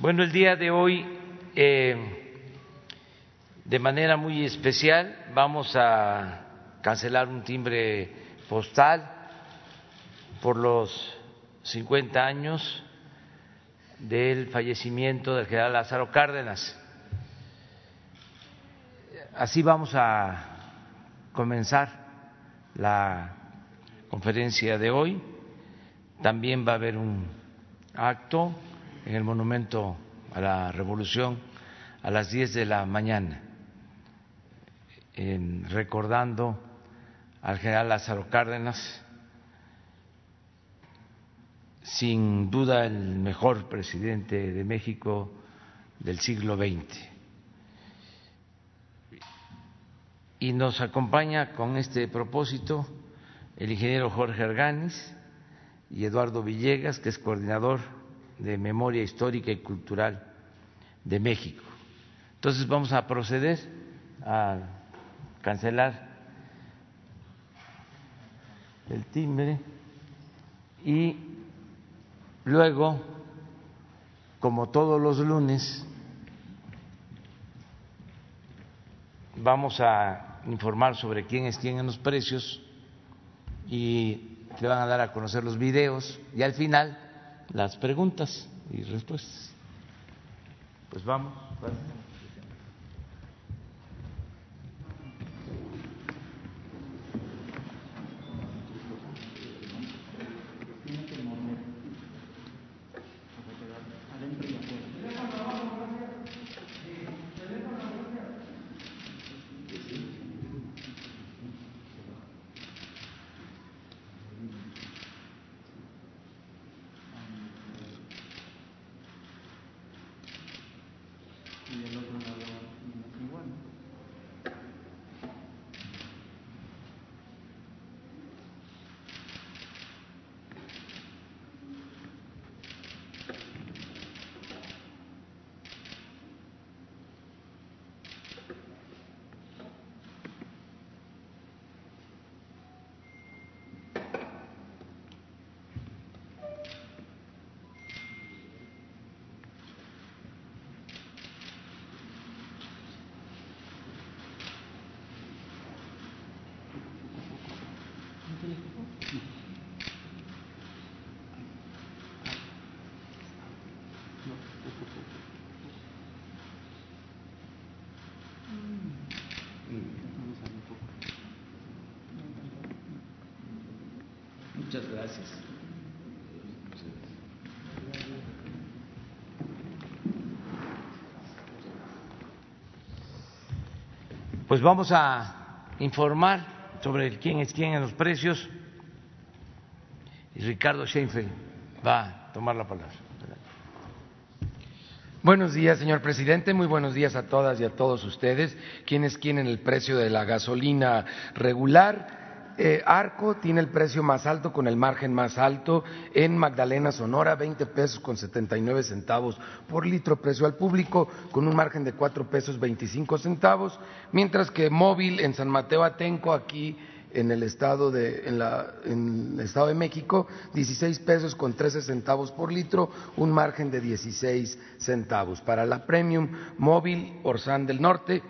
Bueno, el día de hoy, eh, de manera muy especial, vamos a cancelar un timbre postal por los 50 años del fallecimiento del general Lázaro Cárdenas. Así vamos a comenzar la conferencia de hoy. También va a haber un acto en el Monumento a la Revolución a las 10 de la mañana, recordando al general Lázaro Cárdenas, sin duda el mejor presidente de México del siglo XX. Y nos acompaña con este propósito el ingeniero Jorge Arganis y Eduardo Villegas, que es coordinador de Memoria Histórica y Cultural de México. Entonces vamos a proceder a cancelar el timbre y luego, como todos los lunes, vamos a informar sobre quién es quién en los precios y te van a dar a conocer los videos y al final las preguntas y respuestas. Pues vamos. Pues vamos a informar sobre quién es quién en los precios y Ricardo Sheinfeld va a tomar la palabra. Buenos días, señor presidente. Muy buenos días a todas y a todos ustedes. ¿Quién es quién en el precio de la gasolina regular? Eh, Arco tiene el precio más alto con el margen más alto. En Magdalena, Sonora, 20 pesos con 79 centavos por litro. Precio al público con un margen de 4 pesos 25 centavos, mientras que Móvil en San Mateo Atenco aquí en el estado de en, la, en el estado de México 16 pesos con 13 centavos por litro, un margen de 16 centavos. Para la Premium Móvil Orsán del Norte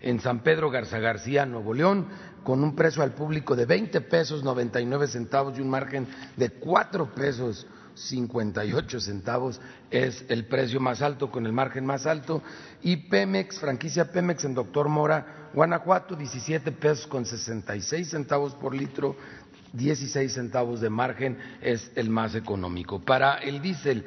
en San Pedro Garza García, Nuevo León, con un precio al público de 20 pesos 99 centavos y un margen de 4 pesos 58 centavos es el precio más alto con el margen más alto y Pemex, franquicia Pemex en Doctor Mora, Guanajuato, 17 pesos con 66 centavos por litro, 16 centavos de margen es el más económico. Para el diésel,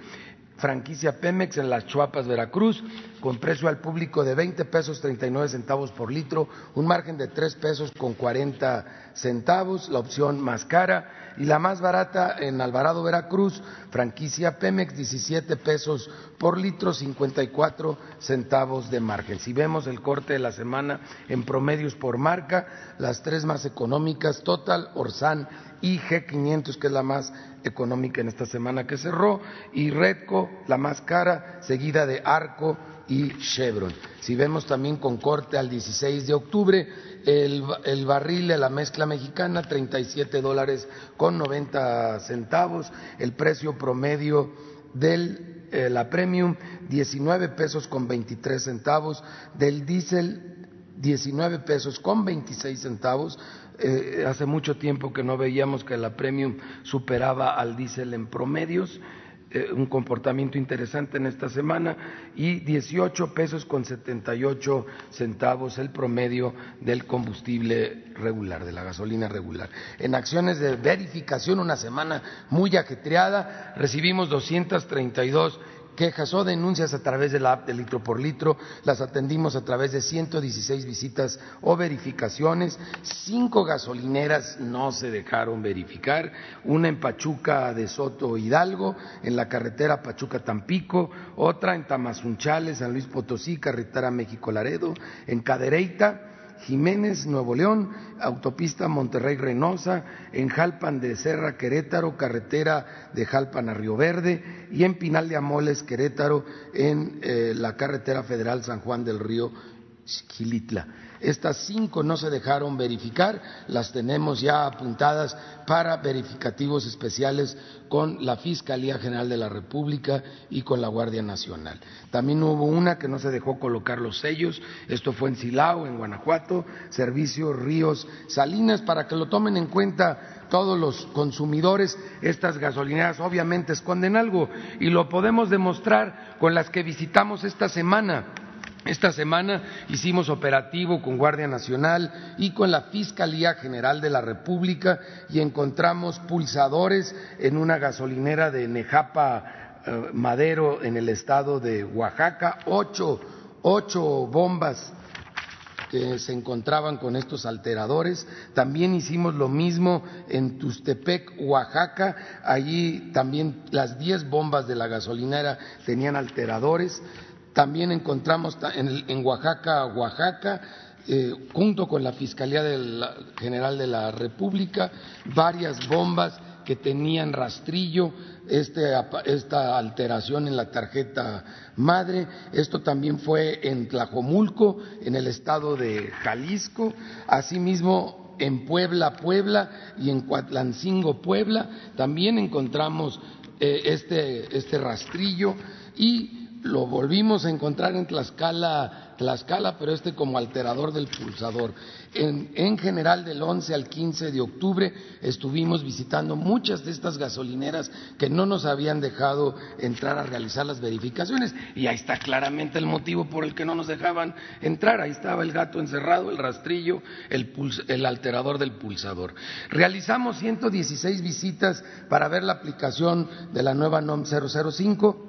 franquicia Pemex en Las Chuapas, Veracruz, con precio al público de 20 pesos 39 centavos por litro, un margen de 3 pesos con 40 centavos, la opción más cara, y la más barata en Alvarado, Veracruz, franquicia Pemex, 17 pesos por litro, 54 centavos de margen. Si vemos el corte de la semana en promedios por marca, las tres más económicas, Total, Orsan y G500, que es la más económica en esta semana que cerró, y Redco, la más cara, seguida de Arco y Chevron. Si vemos también con corte al 16 de octubre, el, barril de la mezcla mexicana, 37 dólares con 90 centavos, el precio promedio del eh, la premium 19 pesos con 23 centavos, del diésel 19 pesos con 26 centavos. Eh, hace mucho tiempo que no veíamos que la premium superaba al diésel en promedios eh, un comportamiento interesante en esta semana y 18 pesos con 78 centavos el promedio del combustible regular, de la gasolina regular. En acciones de verificación, una semana muy ajetreada, recibimos 232 quejas o denuncias a través de la app de litro por litro, las atendimos a través de 116 visitas o verificaciones, cinco gasolineras no se dejaron verificar, una en Pachuca de Soto Hidalgo, en la carretera Pachuca Tampico, otra en Tamazunchales, San Luis Potosí, carretera México Laredo, en Cadereyta, Jiménez, Nuevo León, autopista Monterrey Reynosa, en Jalpan de Serra, Querétaro, carretera de Jalpan a Río Verde y en Pinal de Amoles, Querétaro, en eh, la carretera federal San Juan del Río, Gilitla. Estas cinco no se dejaron verificar, las tenemos ya apuntadas para verificativos especiales con la Fiscalía General de la República y con la Guardia Nacional. También hubo una que no se dejó colocar los sellos, esto fue en Silao, en Guanajuato, Servicio Ríos Salinas, para que lo tomen en cuenta todos los consumidores, estas gasolineras obviamente esconden algo y lo podemos demostrar con las que visitamos esta semana esta semana hicimos operativo con Guardia Nacional y con la Fiscalía General de la República y encontramos pulsadores en una gasolinera de Nejapa eh, Madero en el estado de Oaxaca, ocho, ocho bombas que se encontraban con estos alteradores. También hicimos lo mismo en Tustepec, Oaxaca. Allí también las diez bombas de la gasolinera tenían alteradores. También encontramos en, Oaxaca, Oaxaca, eh, junto con la Fiscalía General de la República, varias bombas que tenían rastrillo, este, esta alteración en la tarjeta madre. Esto también fue en Tlajomulco, en el estado de Jalisco. Asimismo, en Puebla, Puebla y en Cuatlancingo, Puebla, también encontramos eh, este, este rastrillo y lo volvimos a encontrar en Tlaxcala, Tlaxcala, pero este como alterador del pulsador. En, general, del 11 al 15 de octubre estuvimos visitando muchas de estas gasolineras que no nos habían dejado entrar a realizar las verificaciones. Y ahí está claramente el motivo por el que no nos dejaban entrar. Ahí estaba el gato encerrado, el rastrillo, el, el alterador del pulsador. Realizamos 116 visitas para ver la aplicación de la nueva NOM 005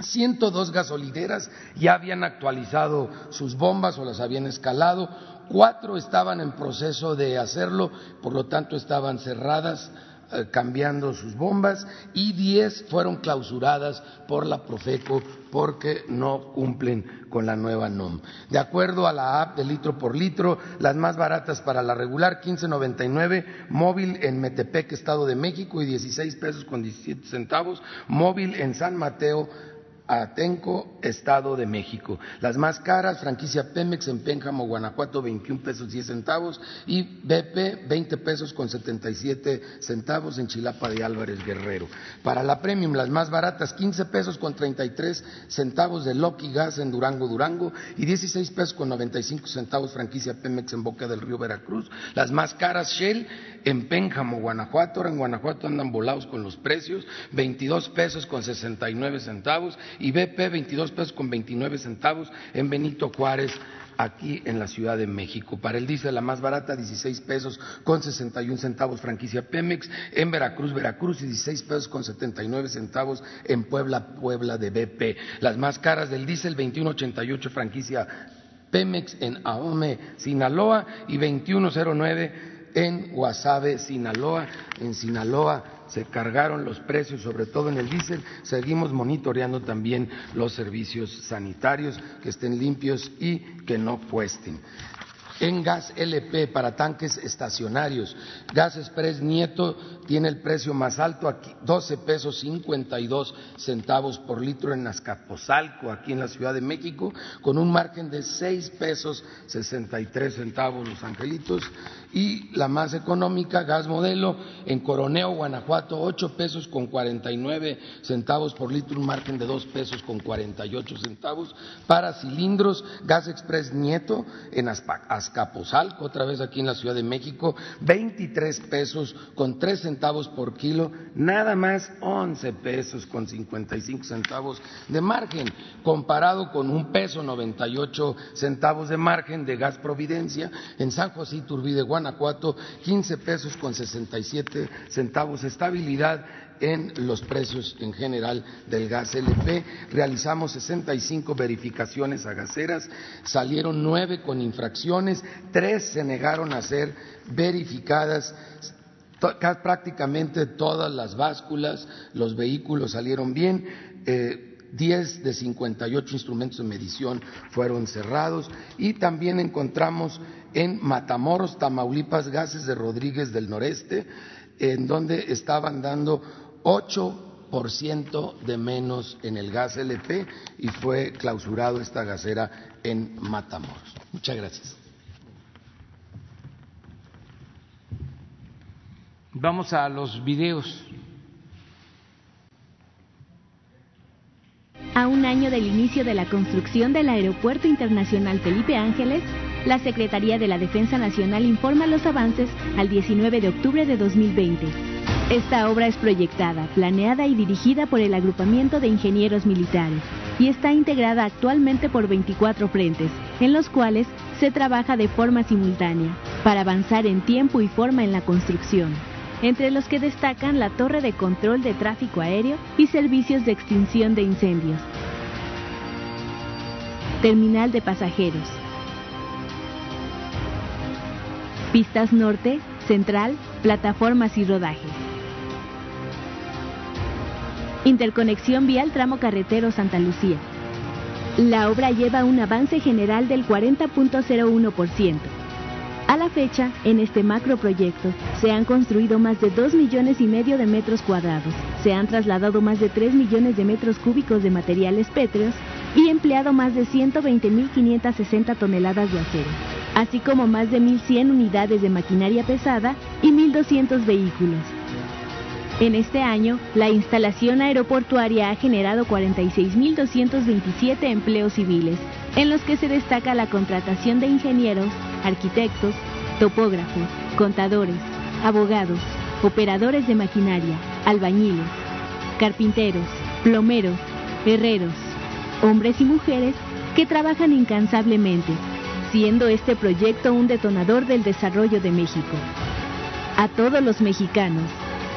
102 gasolineras ya habían actualizado sus bombas o las habían escalado, cuatro estaban en proceso de hacerlo, por lo tanto estaban cerradas eh, cambiando sus bombas y diez fueron clausuradas por la Profeco porque no cumplen con la nueva NOM. De acuerdo a la app de litro por litro, las más baratas para la regular 15.99, móvil en Metepec, Estado de México y 16 pesos con 17 centavos, móvil en San Mateo Atenco, Estado de México. Las más caras, franquicia Pemex en Pénjamo, Guanajuato, 21 pesos 10 centavos y BP, 20 pesos con 77 centavos en Chilapa de Álvarez Guerrero. Para la Premium, las más baratas, 15 pesos con 33 centavos de Loki Gas en Durango, Durango y 16 pesos con 95 centavos franquicia Pemex en Boca del Río Veracruz. Las más caras, Shell en Pénjamo, Guanajuato. Ahora en Guanajuato andan volados con los precios, 22 pesos con 69 centavos y BP 22 pesos con 29 centavos en Benito Juárez, aquí en la Ciudad de México. Para el diésel la más barata, 16 pesos con 61 centavos franquicia Pemex, en Veracruz, Veracruz y 16 pesos con 79 centavos en Puebla, Puebla de BP. Las más caras del diésel, 21.88 franquicia Pemex en Ahome, Sinaloa y 2109 en Guasave, Sinaloa. En Sinaloa se cargaron los precios, sobre todo en el diésel. Seguimos monitoreando también los servicios sanitarios, que estén limpios y que no cuesten. en gas LP para tanques estacionarios. Gas Express Nieto tiene el precio más alto, aquí 12 pesos 52 centavos por litro en Azcapotzalco, aquí en la Ciudad de México, con un margen de 6 pesos 63 centavos los angelitos. Y la más económica, Gas Modelo, en Coroneo, Guanajuato, 8 pesos con 49 centavos por litro, un margen de 2 pesos con 48 centavos. Para cilindros, Gas Express Nieto, en Azcapotzalco, otra vez aquí en la Ciudad de México, 23 pesos con 3 centavos por kilo, nada más 11 pesos con 55 centavos de margen, comparado con un peso 98 centavos de margen de gas Providencia en San José Iturbide, Guanajuato, 15 pesos con 67 centavos, estabilidad en los precios en general del gas LP. Realizamos 65 verificaciones a gaseras, salieron nueve con infracciones, tres se negaron a ser verificadas. Prácticamente todas las básculas, los vehículos salieron bien. Eh, 10 de 58 instrumentos de medición fueron cerrados y también encontramos en Matamoros, Tamaulipas, gases de Rodríguez del Noreste, en donde estaban dando 8% de menos en el gas LP y fue clausurado esta gasera en Matamoros. Muchas gracias. Vamos a los videos. A un año del inicio de la construcción del Aeropuerto Internacional Felipe Ángeles, la Secretaría de la Defensa Nacional informa los avances al 19 de octubre de 2020. Esta obra es proyectada, planeada y dirigida por el Agrupamiento de Ingenieros Militares y está integrada actualmente por 24 frentes, en los cuales se trabaja de forma simultánea para avanzar en tiempo y forma en la construcción entre los que destacan la torre de control de tráfico aéreo y servicios de extinción de incendios. Terminal de pasajeros. Pistas norte, central, plataformas y rodajes. Interconexión vial tramo carretero Santa Lucía. La obra lleva un avance general del 40.01%. A la fecha, en este macroproyecto, se han construido más de 2 millones y medio de metros cuadrados, se han trasladado más de 3 millones de metros cúbicos de materiales pétreos y empleado más de 120.560 toneladas de acero, así como más de 1.100 unidades de maquinaria pesada y 1.200 vehículos. En este año, la instalación aeroportuaria ha generado 46.227 empleos civiles, en los que se destaca la contratación de ingenieros, arquitectos, topógrafos, contadores, abogados, operadores de maquinaria, albañiles, carpinteros, plomeros, herreros, hombres y mujeres que trabajan incansablemente, siendo este proyecto un detonador del desarrollo de México. A todos los mexicanos,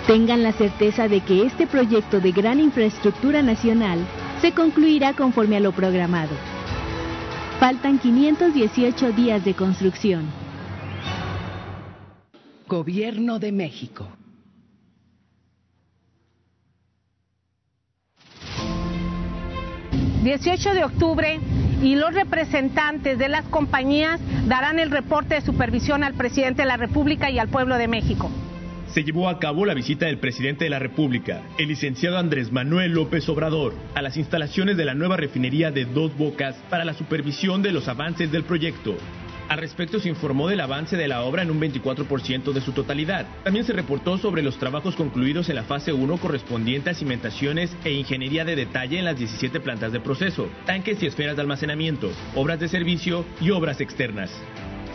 Tengan la certeza de que este proyecto de gran infraestructura nacional se concluirá conforme a lo programado. Faltan 518 días de construcción. Gobierno de México. ...18 de octubre y los representantes de las compañías darán el reporte de supervisión al presidente de la República y al pueblo de México se llevó a cabo la visita del presidente de la República, el licenciado Andrés Manuel López Obrador, a las instalaciones de la nueva refinería de Dos Bocas para la supervisión de los avances del proyecto. Al respecto se informó del avance de la obra en un 24% de su totalidad. También se reportó sobre los trabajos concluidos en la fase 1 correspondiente a cimentaciones e ingeniería de detalle en las 17 plantas de proceso, tanques y esferas de almacenamiento, obras de servicio y obras externas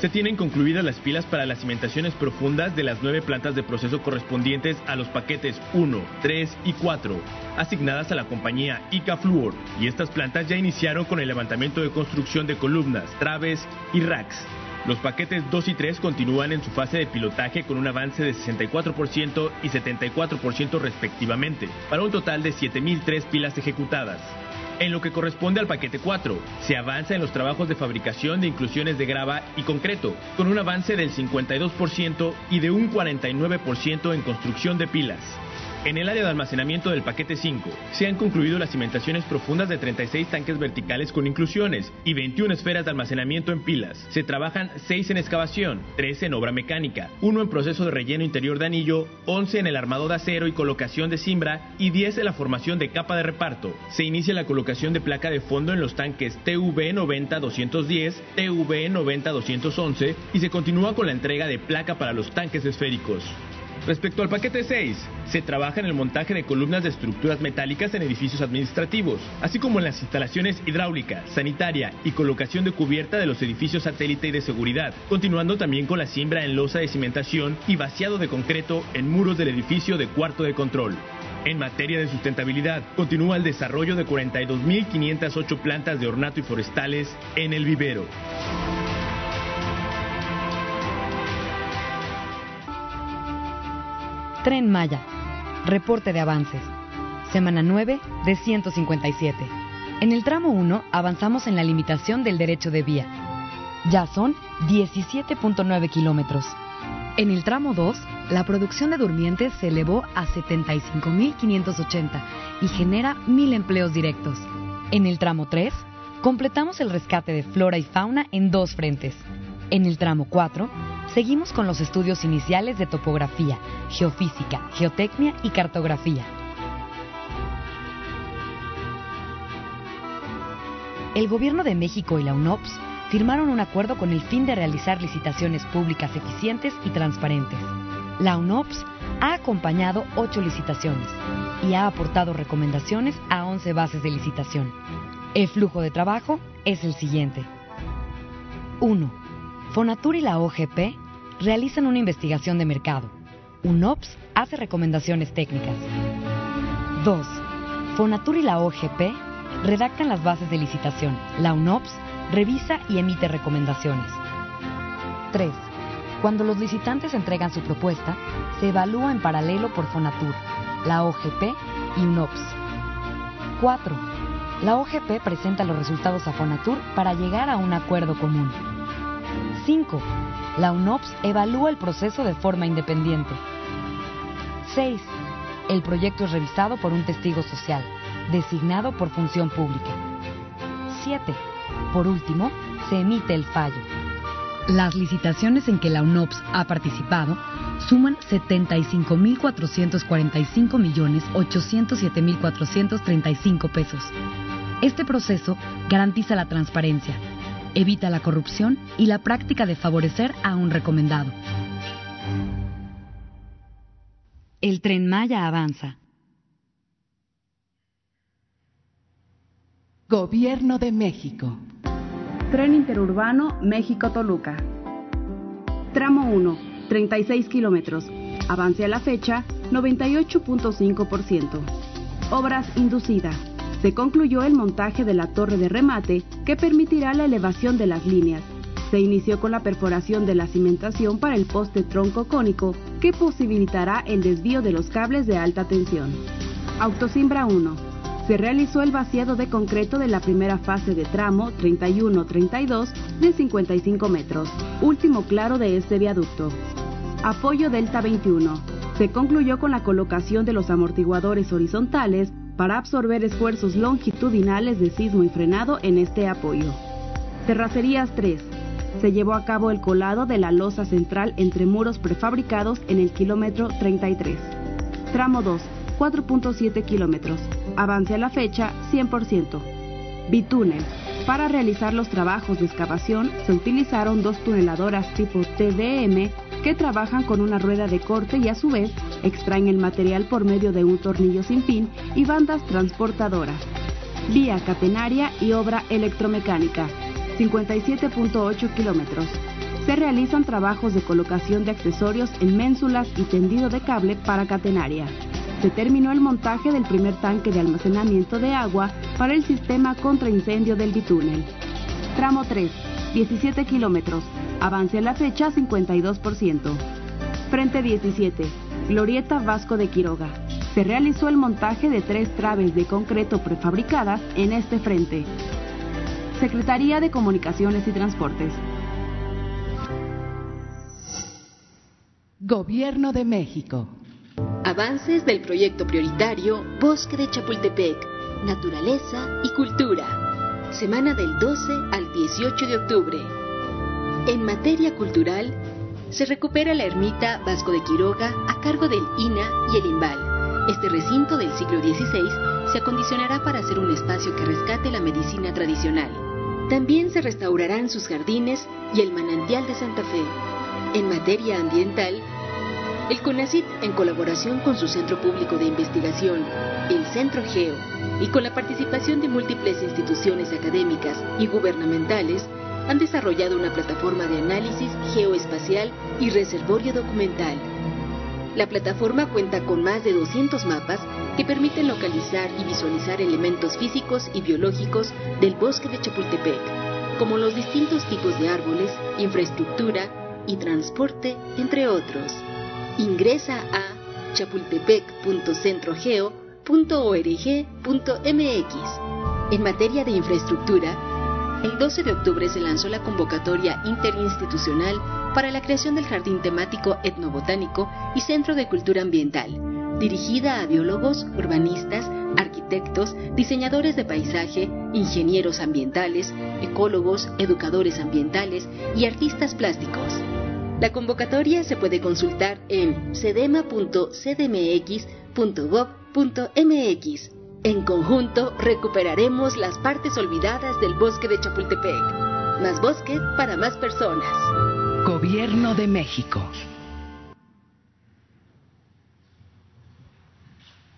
se tienen concluidas las pilas para las cimentaciones profundas de las nueve plantas de proceso correspondientes a los paquetes 1, 3 y 4, asignadas a la compañía ICA Fluor, y estas plantas ya iniciaron con el levantamiento de construcción de columnas, traves y racks. Los paquetes 2 y 3 continúan en su fase de pilotaje con un avance de 64% y 74% respectivamente, para un total de 7.003 pilas ejecutadas. En lo que corresponde al paquete 4, se avanza en los trabajos de fabricación de inclusiones de grava y concreto, con un avance del 52% y de un 49% en construcción de pilas. En el área de almacenamiento del paquete 5 se han concluido las cimentaciones profundas de 36 tanques verticales con inclusiones y 21 esferas de almacenamiento en pilas. Se trabajan 6 en excavación, 13 en obra mecánica, 1 en proceso de relleno interior de anillo, 11 en el armado de acero y colocación de cimbra y 10 en la formación de capa de reparto. Se inicia la colocación de placa de fondo en los tanques TV90-210, TV90-211 y se continúa con la entrega de placa para los tanques esféricos. Respecto al paquete 6, se trabaja en el montaje de columnas de estructuras metálicas en edificios administrativos, así como en las instalaciones hidráulica, sanitaria y colocación de cubierta de los edificios satélite y de seguridad, continuando también con la siembra en losa de cimentación y vaciado de concreto en muros del edificio de cuarto de control. En materia de sustentabilidad, continúa el desarrollo de 42.508 plantas de ornato y forestales en el vivero. Tren Maya. Reporte de avances. Semana 9 de 157. En el tramo 1 avanzamos en la limitación del derecho de vía. Ya son 17.9 kilómetros. En el tramo 2, la producción de durmientes se elevó a 75.580 y genera 1.000 empleos directos. En el tramo 3, completamos el rescate de flora y fauna en dos frentes. En el tramo 4, seguimos con los estudios iniciales de topografía, geofísica, geotecnia y cartografía. El Gobierno de México y la UNOPS firmaron un acuerdo con el fin de realizar licitaciones públicas eficientes y transparentes. La UNOPS ha acompañado ocho licitaciones y ha aportado recomendaciones a 11 bases de licitación. El flujo de trabajo es el siguiente. 1. Fonatur y la OGP realizan una investigación de mercado. UNOPS hace recomendaciones técnicas. 2. Fonatur y la OGP redactan las bases de licitación. La UNOPS revisa y emite recomendaciones. 3. Cuando los licitantes entregan su propuesta, se evalúa en paralelo por Fonatur, la OGP y UNOPS. 4. La OGP presenta los resultados a Fonatur para llegar a un acuerdo común. 5. La UNOPS evalúa el proceso de forma independiente. 6. El proyecto es revisado por un testigo social, designado por función pública. 7. Por último, se emite el fallo. Las licitaciones en que la UNOPS ha participado suman 75.405.807.435 pesos. Este proceso garantiza la transparencia, evita la corrupción y la práctica de favorecer a un recomendado. El tren Maya avanza. Gobierno de México. Tren interurbano México-Toluca. Tramo 1, 36 kilómetros. Avance a la fecha, 98.5%. Obras inducidas se concluyó el montaje de la torre de remate que permitirá la elevación de las líneas. Se inició con la perforación de la cimentación para el poste tronco cónico que posibilitará el desvío de los cables de alta tensión. Autosimbra 1. Se realizó el vaciado de concreto de la primera fase de tramo 31-32 de 55 metros, último claro de este viaducto. Apoyo Delta 21. Se concluyó con la colocación de los amortiguadores horizontales para absorber esfuerzos longitudinales de sismo y frenado en este apoyo. Terracerías 3. Se llevó a cabo el colado de la losa central entre muros prefabricados en el kilómetro 33. Tramo 2, 4.7 kilómetros. Avance a la fecha 100%. Bitúnel. Para realizar los trabajos de excavación se utilizaron dos tuneladoras tipo TDM que trabajan con una rueda de corte y a su vez extraen el material por medio de un tornillo sin fin y bandas transportadoras. Vía catenaria y obra electromecánica, 57.8 kilómetros. Se realizan trabajos de colocación de accesorios en ménsulas y tendido de cable para catenaria. Se terminó el montaje del primer tanque de almacenamiento de agua para el sistema contra incendio del bitúnel. Tramo 3, 17 kilómetros. Avance a la fecha 52%. Frente 17. Glorieta Vasco de Quiroga. Se realizó el montaje de tres traves de concreto prefabricadas en este frente. Secretaría de Comunicaciones y Transportes. Gobierno de México. Avances del proyecto prioritario Bosque de Chapultepec, Naturaleza y Cultura. Semana del 12 al 18 de octubre. En materia cultural, se recupera la ermita Vasco de Quiroga a cargo del INA y el INVAL. Este recinto del siglo XVI se acondicionará para ser un espacio que rescate la medicina tradicional. También se restaurarán sus jardines y el manantial de Santa Fe. En materia ambiental, el CONACIT, en colaboración con su Centro Público de Investigación, el Centro Geo, y con la participación de múltiples instituciones académicas y gubernamentales, han desarrollado una plataforma de análisis geoespacial y reservorio documental. La plataforma cuenta con más de 200 mapas que permiten localizar y visualizar elementos físicos y biológicos del bosque de Chapultepec, como los distintos tipos de árboles, infraestructura y transporte, entre otros. Ingresa a chapultepec.centrogeo.org.mx. En materia de infraestructura, el 12 de octubre se lanzó la convocatoria interinstitucional para la creación del Jardín Temático Etnobotánico y Centro de Cultura Ambiental, dirigida a biólogos, urbanistas, arquitectos, diseñadores de paisaje, ingenieros ambientales, ecólogos, educadores ambientales y artistas plásticos. La convocatoria se puede consultar en En conjunto recuperaremos las partes olvidadas del bosque de Chapultepec. Más bosque para más personas. Gobierno de México.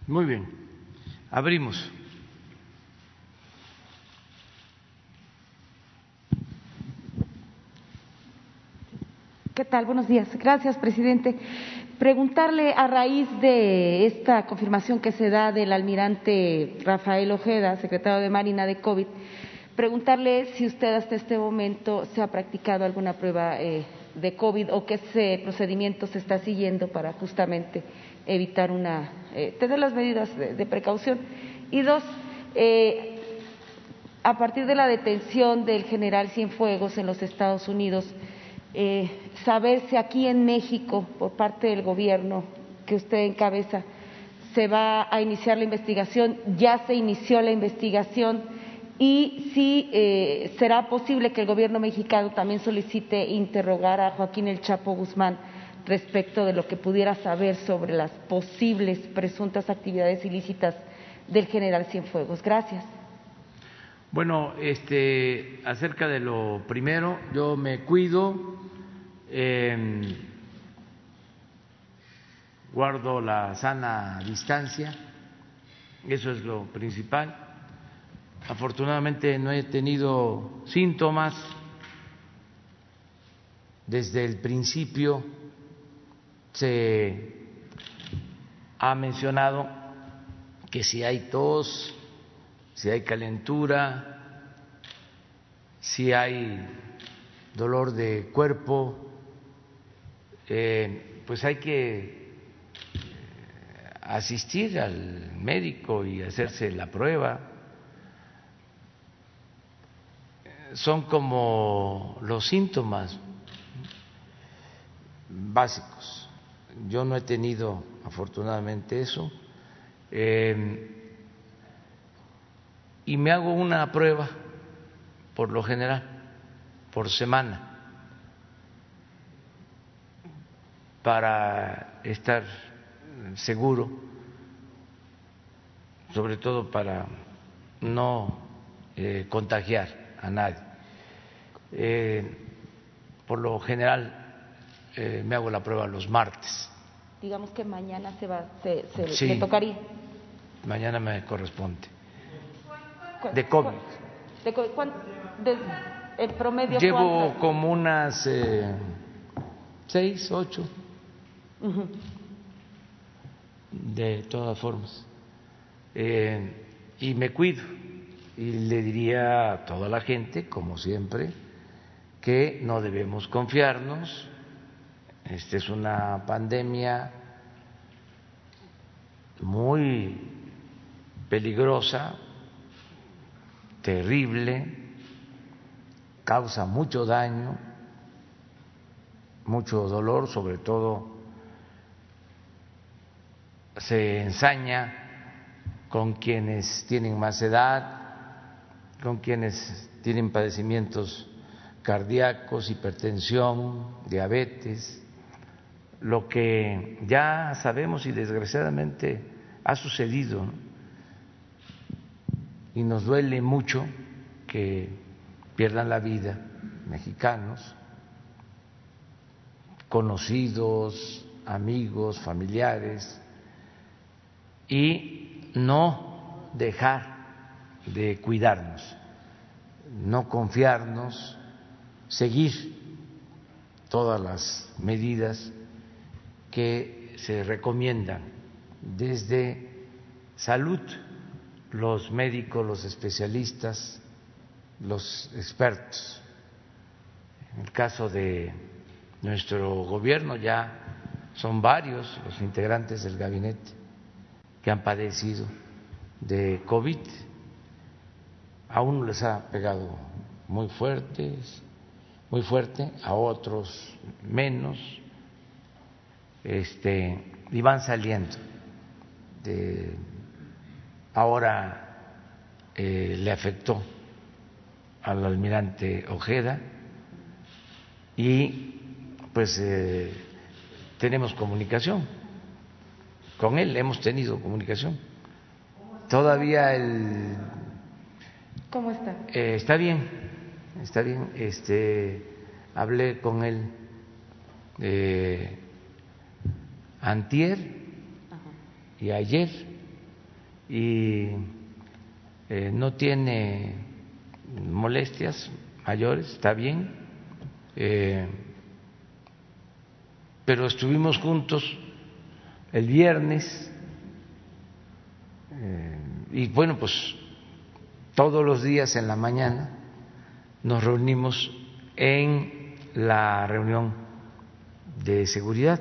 Muy bien. Abrimos. ¿Qué tal? Buenos días. Gracias, presidente. Preguntarle a raíz de esta confirmación que se da del almirante Rafael Ojeda, secretario de Marina de COVID, preguntarle si usted hasta este momento se ha practicado alguna prueba eh, de COVID o qué procedimiento se está siguiendo para justamente evitar una, eh, tener las medidas de, precaución. Y dos, eh, a partir de la detención del general Cienfuegos en los Estados Unidos, eh, saber si aquí en México, por parte del gobierno que usted encabeza, se va a iniciar la investigación, ya se inició la investigación y si eh, será posible que el gobierno mexicano también solicite interrogar a Joaquín El Chapo Guzmán respecto de lo que pudiera saber sobre las posibles presuntas actividades ilícitas del general Cienfuegos. Gracias. Bueno, este, acerca de lo primero, yo me cuido, em, guardo la sana distancia, eso es lo principal. Afortunadamente no he tenido síntomas desde el principio se ha mencionado que si hay tos, si hay calentura, si hay dolor de cuerpo, eh, pues hay que eh, asistir al médico y hacerse la prueba. Son como los síntomas básicos. Yo no he tenido afortunadamente eso. Eh, y me hago una prueba, por lo general, por semana, para estar seguro, sobre todo para no eh, contagiar a nadie. Eh, por lo general eh, me hago la prueba los martes. Digamos que mañana se va, se, se le tocaría. Mañana me corresponde de COVID. ¿De, promedio Llevo como unas eh, seis, ocho. De todas formas. Eh, y me cuido. Y le diría a toda la gente, como siempre, que no debemos confiarnos. Esta es una pandemia muy peligrosa terrible, causa mucho daño, mucho dolor, sobre todo se ensaña con quienes tienen más edad, con quienes tienen padecimientos cardíacos, hipertensión, diabetes, lo que ya sabemos y desgraciadamente ha sucedido y nos duele mucho que pierdan la vida mexicanos, conocidos, amigos, familiares, y no dejar de cuidarnos, no confiarnos, seguir todas las medidas que se recomiendan desde salud, los médicos, los especialistas, los expertos. En el caso de nuestro gobierno ya son varios los integrantes del gabinete que han padecido de COVID. A uno les ha pegado muy fuerte, muy fuerte, a otros menos, este, y van saliendo. De, ahora eh, le afectó al almirante Ojeda y pues eh, tenemos comunicación con él, hemos tenido comunicación. Todavía el... ¿Cómo está? Eh, está bien, está bien. Este, hablé con él eh, antier y ayer y eh, no tiene molestias mayores, está bien. Eh, pero estuvimos juntos el viernes eh, y bueno, pues todos los días en la mañana nos reunimos en la reunión de seguridad,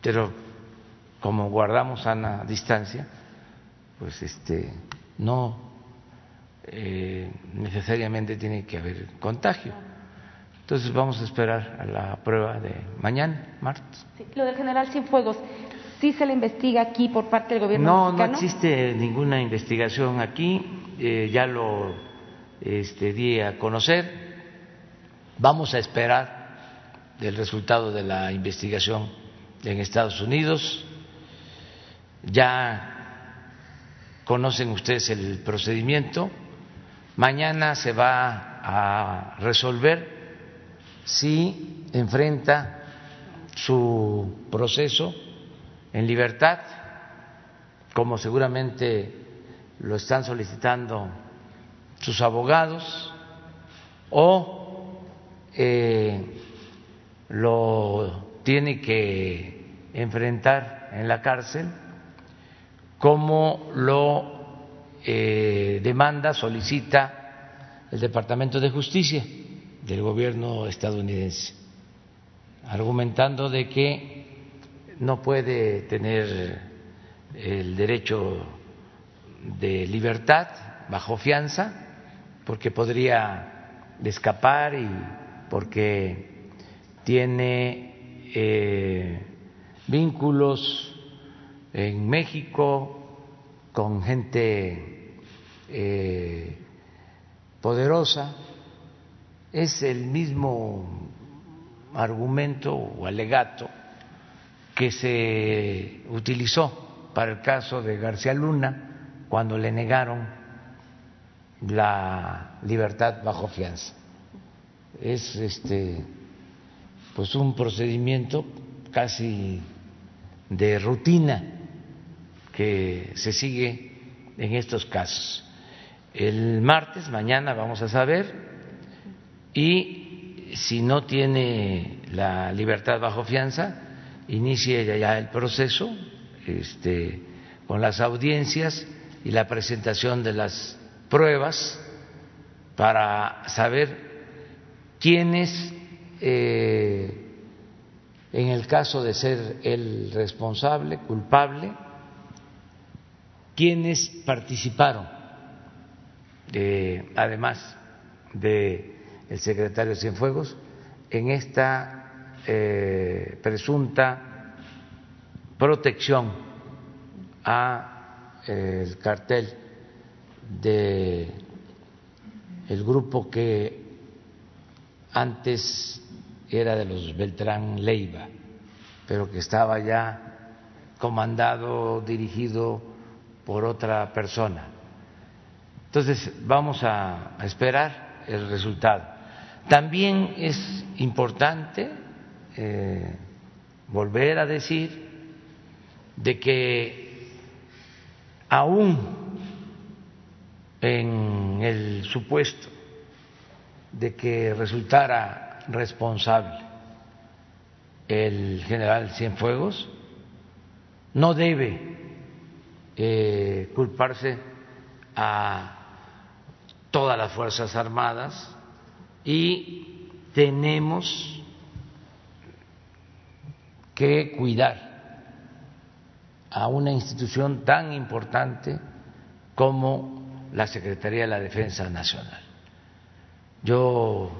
pero como guardamos a la distancia, pues este no eh, necesariamente tiene que haber contagio. Entonces vamos a esperar a la prueba de mañana, martes. lo del general Cienfuegos, ¿sí se le investiga aquí por parte del gobierno no, mexicano? No, existe ninguna investigación aquí, eh, ya lo este, di a conocer. Vamos a esperar el resultado de la investigación en Estados Unidos. Ya conocen ustedes el procedimiento. Mañana se va a resolver si enfrenta su proceso en libertad, como seguramente lo están solicitando sus abogados, o eh, lo tiene que enfrentar en la cárcel, como lo eh, demanda, solicita el Departamento de Justicia del gobierno estadounidense, argumentando de que no puede tener el derecho de libertad bajo fianza, porque podría escapar y porque tiene eh, vínculos en México con gente eh, poderosa es el mismo argumento o alegato que se utilizó para el caso de García Luna cuando le negaron la libertad bajo fianza. Es este pues un procedimiento casi de rutina que se sigue en estos casos. El martes, mañana, vamos a saber y si no tiene la libertad bajo fianza, inicie ya el proceso este, con las audiencias y la presentación de las pruebas para saber quiénes, eh, en el caso de ser el responsable, culpable, quiénes participaron, además de el secretario Cienfuegos, en esta eh, presunta protección a eh, el cartel de el grupo que antes era de los Beltrán Leiva, pero que estaba ya comandado, dirigido por otra persona. Entonces, vamos a, esperar el resultado. También es importante eh, volver a decir de que aún en el supuesto de que resultara responsable el general Cienfuegos, no debe culparse a todas las Fuerzas Armadas y tenemos que cuidar a una institución tan importante como la Secretaría de la Defensa Nacional. Yo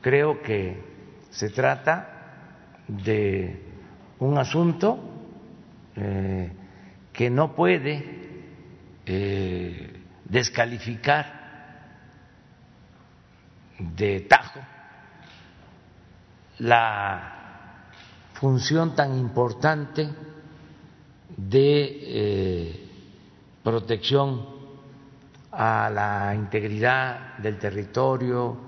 creo que se trata de un asunto eh, que no puede eh, descalificar de tajo la función tan importante de eh, protección a la integridad del territorio,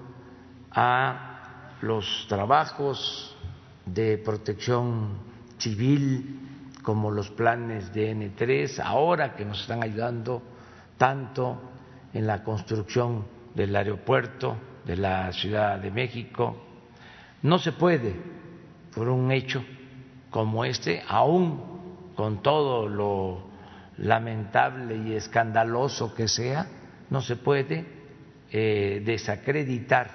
a los trabajos de protección civil como los planes de N3, ahora que nos están ayudando tanto en la construcción del aeropuerto de la Ciudad de México. No se puede, por un hecho como este, aún con todo lo lamentable y escandaloso que sea, no se puede eh, desacreditar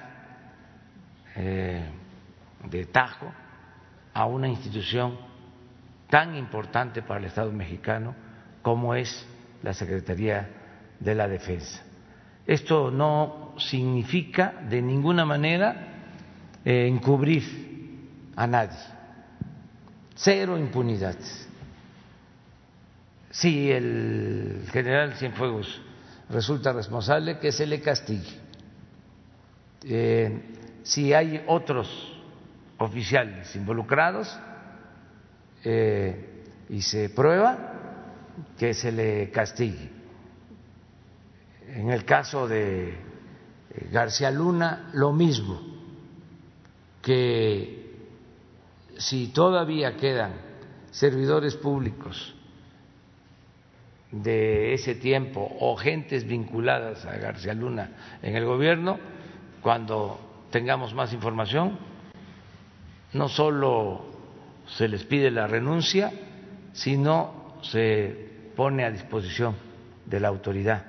eh, de tajo a una institución tan importante para el Estado mexicano como es la Secretaría de la Defensa. Esto no significa de ninguna manera eh, encubrir a nadie. Cero impunidad. Si el general Cienfuegos resulta responsable, que se le castigue. Eh, si hay otros oficiales involucrados eh, y se prueba, que se le castigue. En el caso de eh, García Luna, lo mismo, que si todavía quedan servidores públicos de ese tiempo o gentes vinculadas a García Luna en el gobierno, cuando tengamos más información, no solo se les pide la renuncia, sino se pone a disposición de la autoridad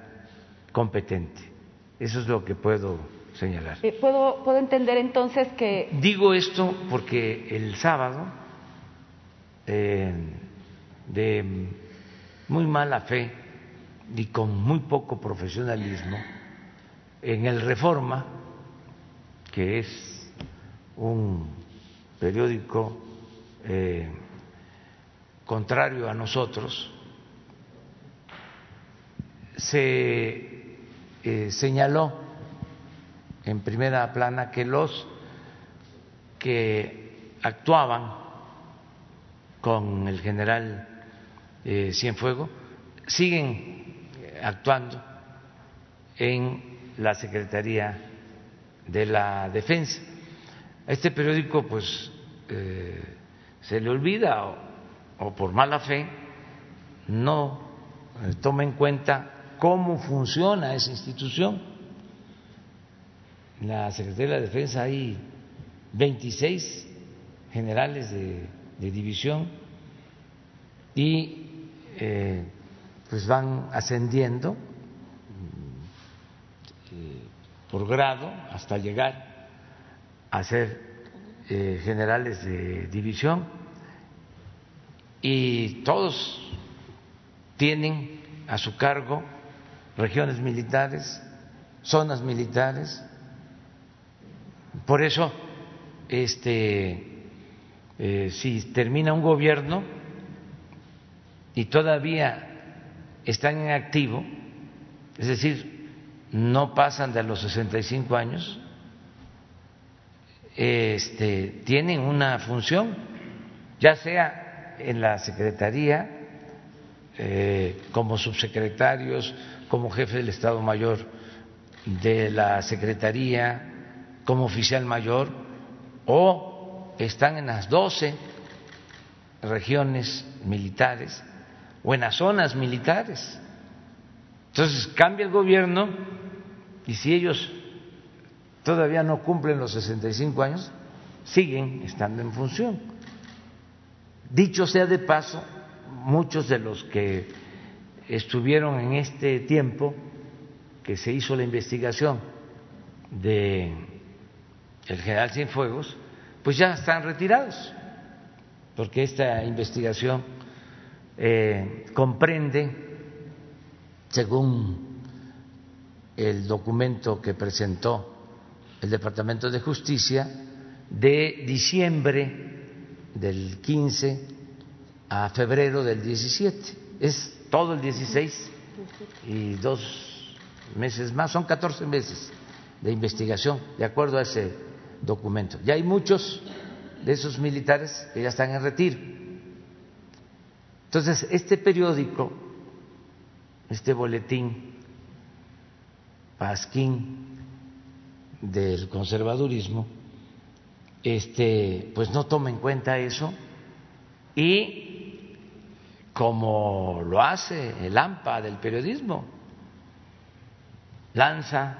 competente. Eso es lo que puedo señalar. Eh, ¿Puedo, ¿Puedo entender entonces que... Digo esto porque el sábado, eh, de muy mala fe y con muy poco profesionalismo en el Reforma, que es un periódico eh, contrario a nosotros, se eh, señaló en primera plana que los que actuaban con el general eh, Cienfuego, siguen actuando en la Secretaría de la Defensa. Este periódico, pues, eh, se le olvida o, por mala fe no toma en cuenta cómo funciona esa institución. En la Secretaría de la Defensa hay 26 generales de, de división y eh, pues van ascendiendo eh, por grado hasta llegar a ser eh, generales de división y todos tienen a su cargo regiones militares, zonas militares. Por eso, este, si termina un gobierno, y todavía están en activo, es decir, no pasan de los 65 años, este, tienen una función, ya sea en la Secretaría, eh, como subsecretarios, como jefe del Estado Mayor de la Secretaría, como oficial mayor, o están en las 12 regiones militares o en las zonas militares. Entonces cambia el gobierno y si ellos todavía no cumplen los 65 años, siguen estando en función. Dicho sea de paso, muchos de los que estuvieron en este tiempo que se hizo la investigación de el general Cienfuegos, pues ya están retirados, porque esta investigación eh, comprende, según el documento que presentó el Departamento de Justicia, de diciembre del 15 a febrero del 17. Es todo el 16 y dos meses más, son 14 meses de investigación, de acuerdo a ese documento. Ya hay muchos de esos militares que ya están en retiro. Entonces, este periódico, este boletín Pasquín del conservadurismo, este, pues no toma en cuenta eso y como lo hace el AMPA del periodismo, lanza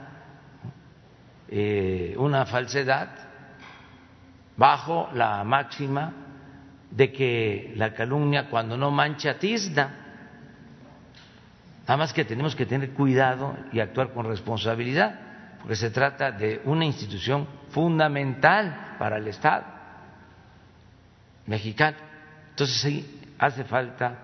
eh, una falsedad bajo la máxima de que la calumnia cuando no mancha tizna. Nada más que tenemos que tener cuidado y actuar con responsabilidad, porque se trata de una institución fundamental para el Estado mexicano. Entonces sí, hace falta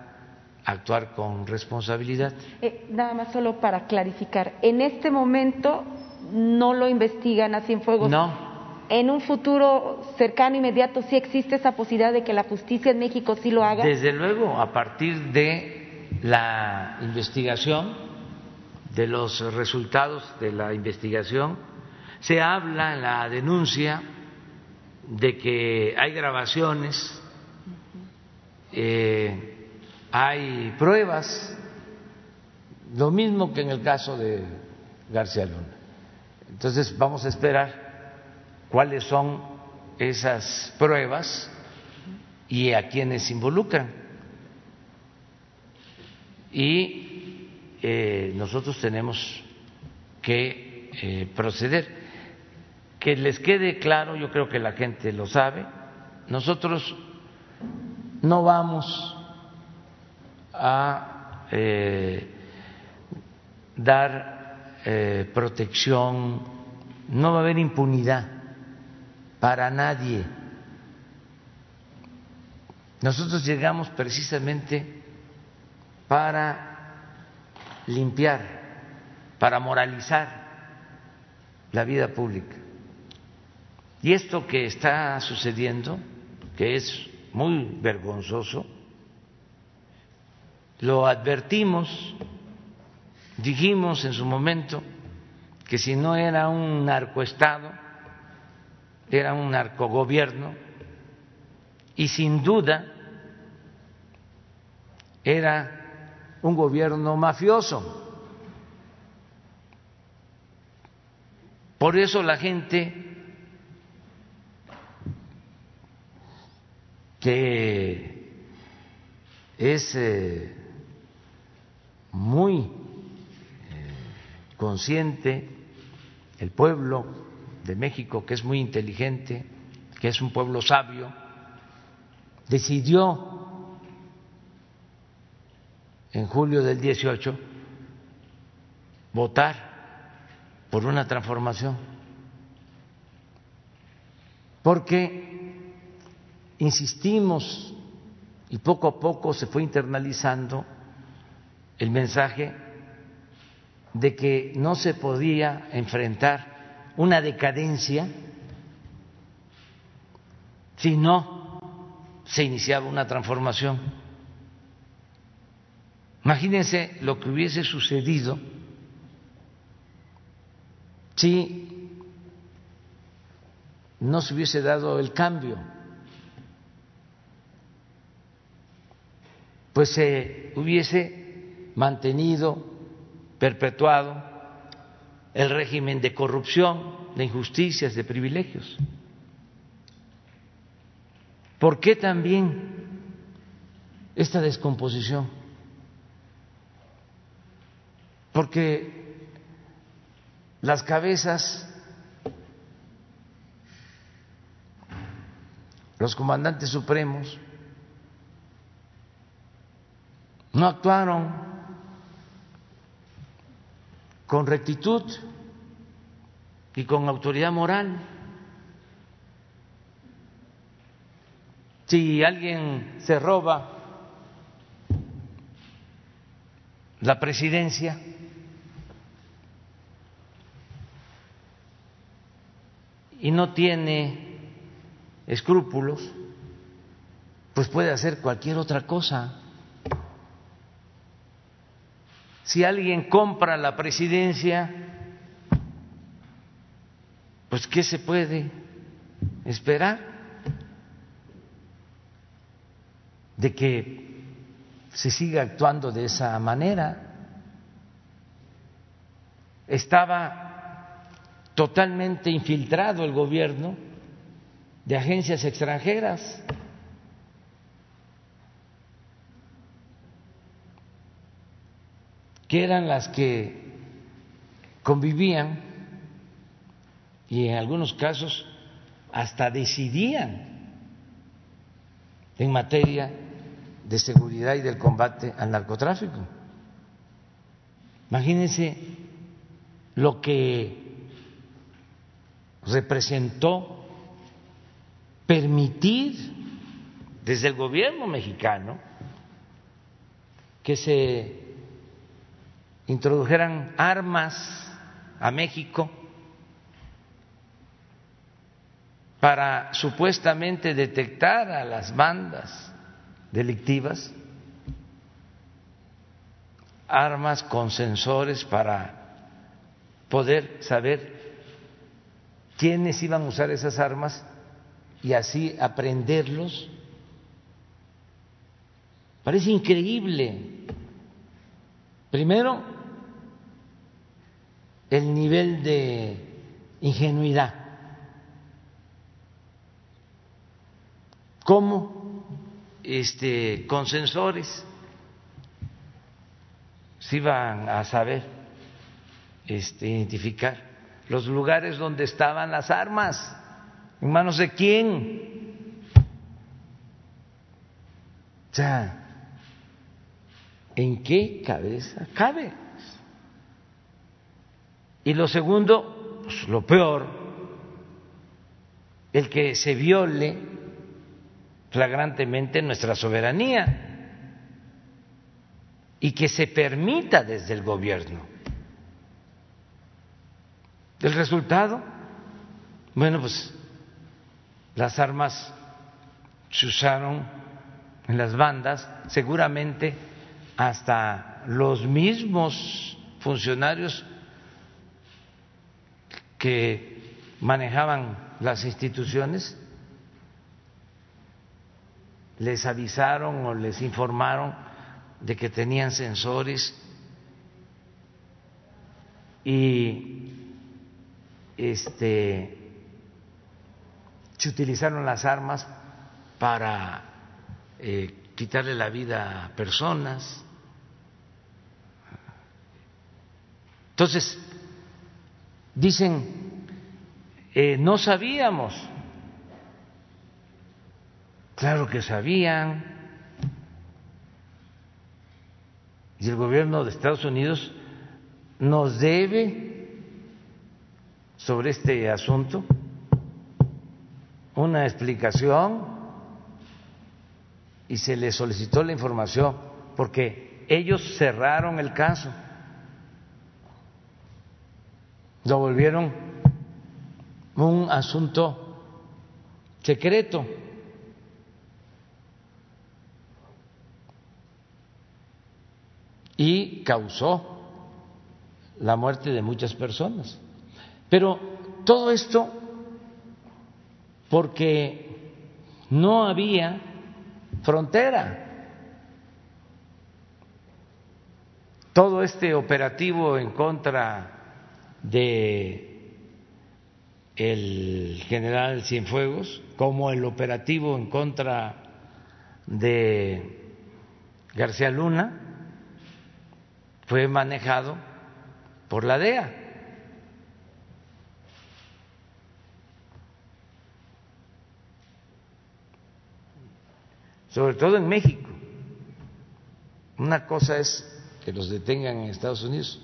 actuar con responsabilidad. Eh, nada más solo para clarificar, en este momento no lo investigan a Cienfuegos. No. En un futuro cercano, inmediato, sí existe esa posibilidad de que la justicia en México sí lo haga. Desde luego, a partir de la investigación, de los resultados de la investigación, se habla en la denuncia de que hay grabaciones, eh, hay pruebas, lo mismo que en el caso de García Luna. Entonces vamos a esperar cuáles son esas pruebas y a quienes involucran. Y eh, nosotros tenemos que eh, proceder. Que les quede claro, yo creo que la gente lo sabe, nosotros no vamos a eh, dar eh, protección, no va a haber impunidad para nadie. Nosotros llegamos precisamente para limpiar, para moralizar la vida pública. Y esto que está sucediendo, que es muy vergonzoso, lo advertimos Dijimos en su momento que si no era un narcoestado, era un narcogobierno y sin duda era un gobierno mafioso. Por eso la gente que es eh, muy consciente, el pueblo de México, que es muy inteligente, que es un pueblo sabio, decidió en julio del 18 votar por una transformación, porque insistimos y poco a poco se fue internalizando el mensaje de que no se podía enfrentar una decadencia si no se iniciaba una transformación. Imagínense lo que hubiese sucedido si no se hubiese dado el cambio. Pues se hubiese mantenido, perpetuado el régimen de corrupción, de injusticias, de privilegios. ¿Por qué también esta descomposición? Porque las cabezas, los comandantes supremos, no actuaron con rectitud y con autoridad moral. Si alguien se roba la presidencia, y no tiene escrúpulos, pues puede hacer cualquier otra cosa. Si alguien compra la presidencia, pues ¿qué se puede esperar? De que se siga actuando de esa manera. Estaba totalmente infiltrado el gobierno de agencias extranjeras. Que eran las que convivían y en algunos casos hasta decidían en materia de seguridad y del combate al narcotráfico. Imagínense lo que representó permitir desde el gobierno mexicano que se introdujeran armas a México para supuestamente detectar a las bandas delictivas, armas con sensores para poder saber quiénes iban a usar esas armas y así aprenderlos. Parece increíble. Primero, el nivel de ingenuidad. Cómo este, con sensores. Se iban a saber este, identificar los lugares donde estaban las armas, en manos de quién. O sea, ¿en qué cabeza cabe? Y lo segundo, pues, lo peor, el que se viole flagrantemente nuestra soberanía y que se permita desde el gobierno. El resultado, bueno, pues las armas se usaron en las bandas, seguramente hasta los mismos funcionarios que manejaban las instituciones les avisaron o les informaron de que tenían sensores y este se utilizaron las armas para eh, quitarle la vida a personas. Entonces, dicen, eh, no sabíamos Claro que sabían. Y el gobierno de Estados Unidos nos debe sobre este asunto una explicación y se le solicitó la información porque ellos cerraron el caso, lo volvieron un asunto secreto. y causó la muerte de muchas personas. Pero todo esto porque no había frontera. Todo este operativo en contra de el general Cienfuegos, como el operativo en contra de García Luna, fue manejado por la DEA. Sobre todo en México. Una cosa es que los detengan en Estados Unidos,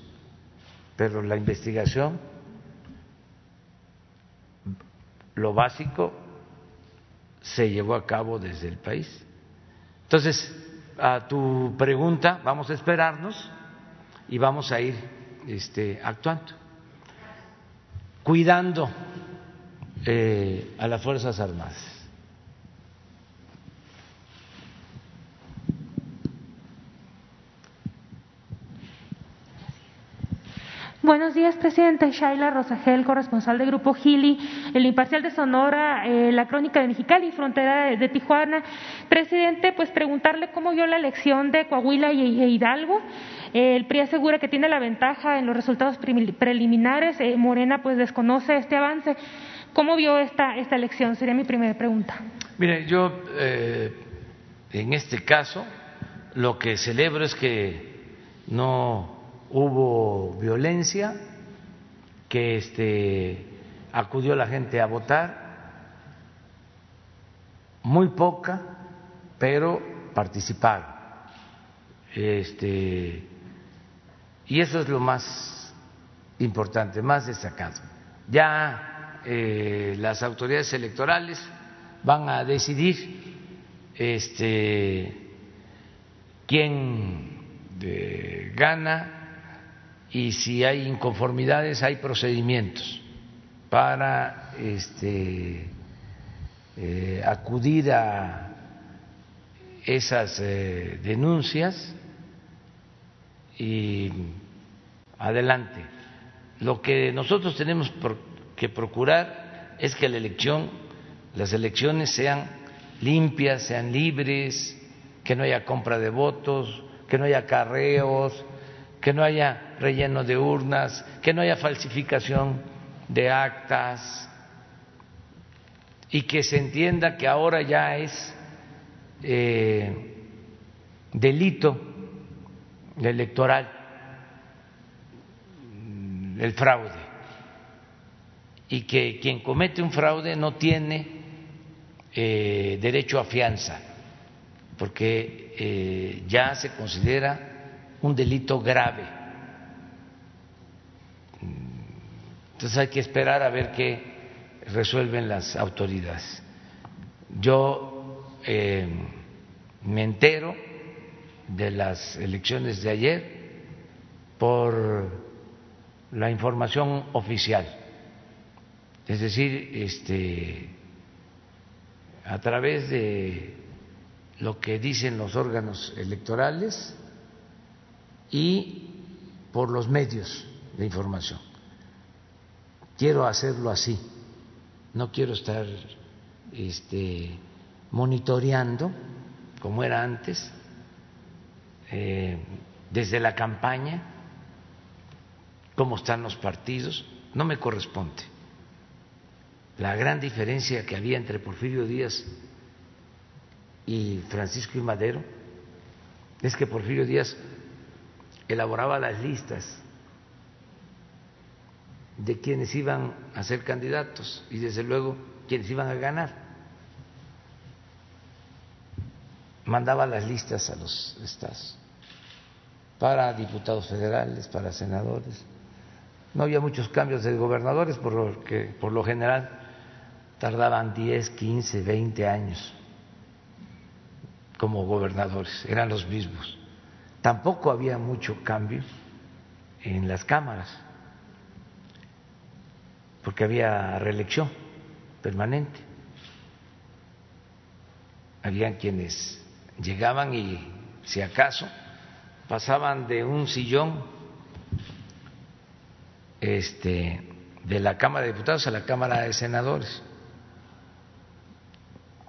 pero la investigación, lo básico, se llevó a cabo desde el país. Entonces, a tu pregunta, vamos a esperarnos y vamos a ir este, actuando, cuidando eh, a las Fuerzas Armadas. Buenos días, presidente. Shaila Rosagel, corresponsal de Grupo Gili, el Imparcial de Sonora, eh, la Crónica de Mexicali, Frontera de, Tijuana. Presidente, pues preguntarle cómo vio la elección de Coahuila y, e Hidalgo. el PRI asegura que tiene la ventaja en los resultados preliminares. Eh, Morena, pues desconoce este avance. ¿Cómo vio esta, esta elección? Sería mi primera pregunta. Mire, yo eh, en este caso lo que celebro es que no hubo violencia, que este, acudió la gente a votar, muy poca, pero participaron. Este, y eso es lo más importante, más destacado. Ya eh, las autoridades electorales van a decidir este, quién de, gana y si hay inconformidades hay procedimientos para este, eh, acudir a esas eh, denuncias y adelante. Lo que nosotros tenemos que procurar es que la elección, las elecciones sean limpias, sean libres, que no haya compra de votos, que no haya carreos, que no haya relleno de urnas, que no haya falsificación de actas y que se entienda que ahora ya es eh, delito electoral el fraude. Y que quien comete un fraude no tiene eh, derecho a fianza porque eh, ya se considera un delito grave. Entonces hay que esperar a ver qué resuelven las autoridades. Yo eh, me entero de las elecciones de ayer por la información oficial, es decir, este, a través de lo que dicen los órganos electorales y por los medios de información. Quiero hacerlo así, no quiero estar este, monitoreando como era antes, eh, desde la campaña, cómo están los partidos, no me corresponde. La gran diferencia que había entre Porfirio Díaz y Francisco y Madero es que Porfirio Díaz elaboraba las listas de quienes iban a ser candidatos y desde luego quienes iban a ganar. Mandaba las listas a los estados para diputados federales, para senadores. No había muchos cambios de gobernadores porque por lo general tardaban 10, 15, 20 años como gobernadores, eran los mismos tampoco había mucho cambio en las cámaras, porque había reelección permanente. Habían quienes llegaban y, si acaso, pasaban de un sillón este, de la Cámara de Diputados a la Cámara de Senadores,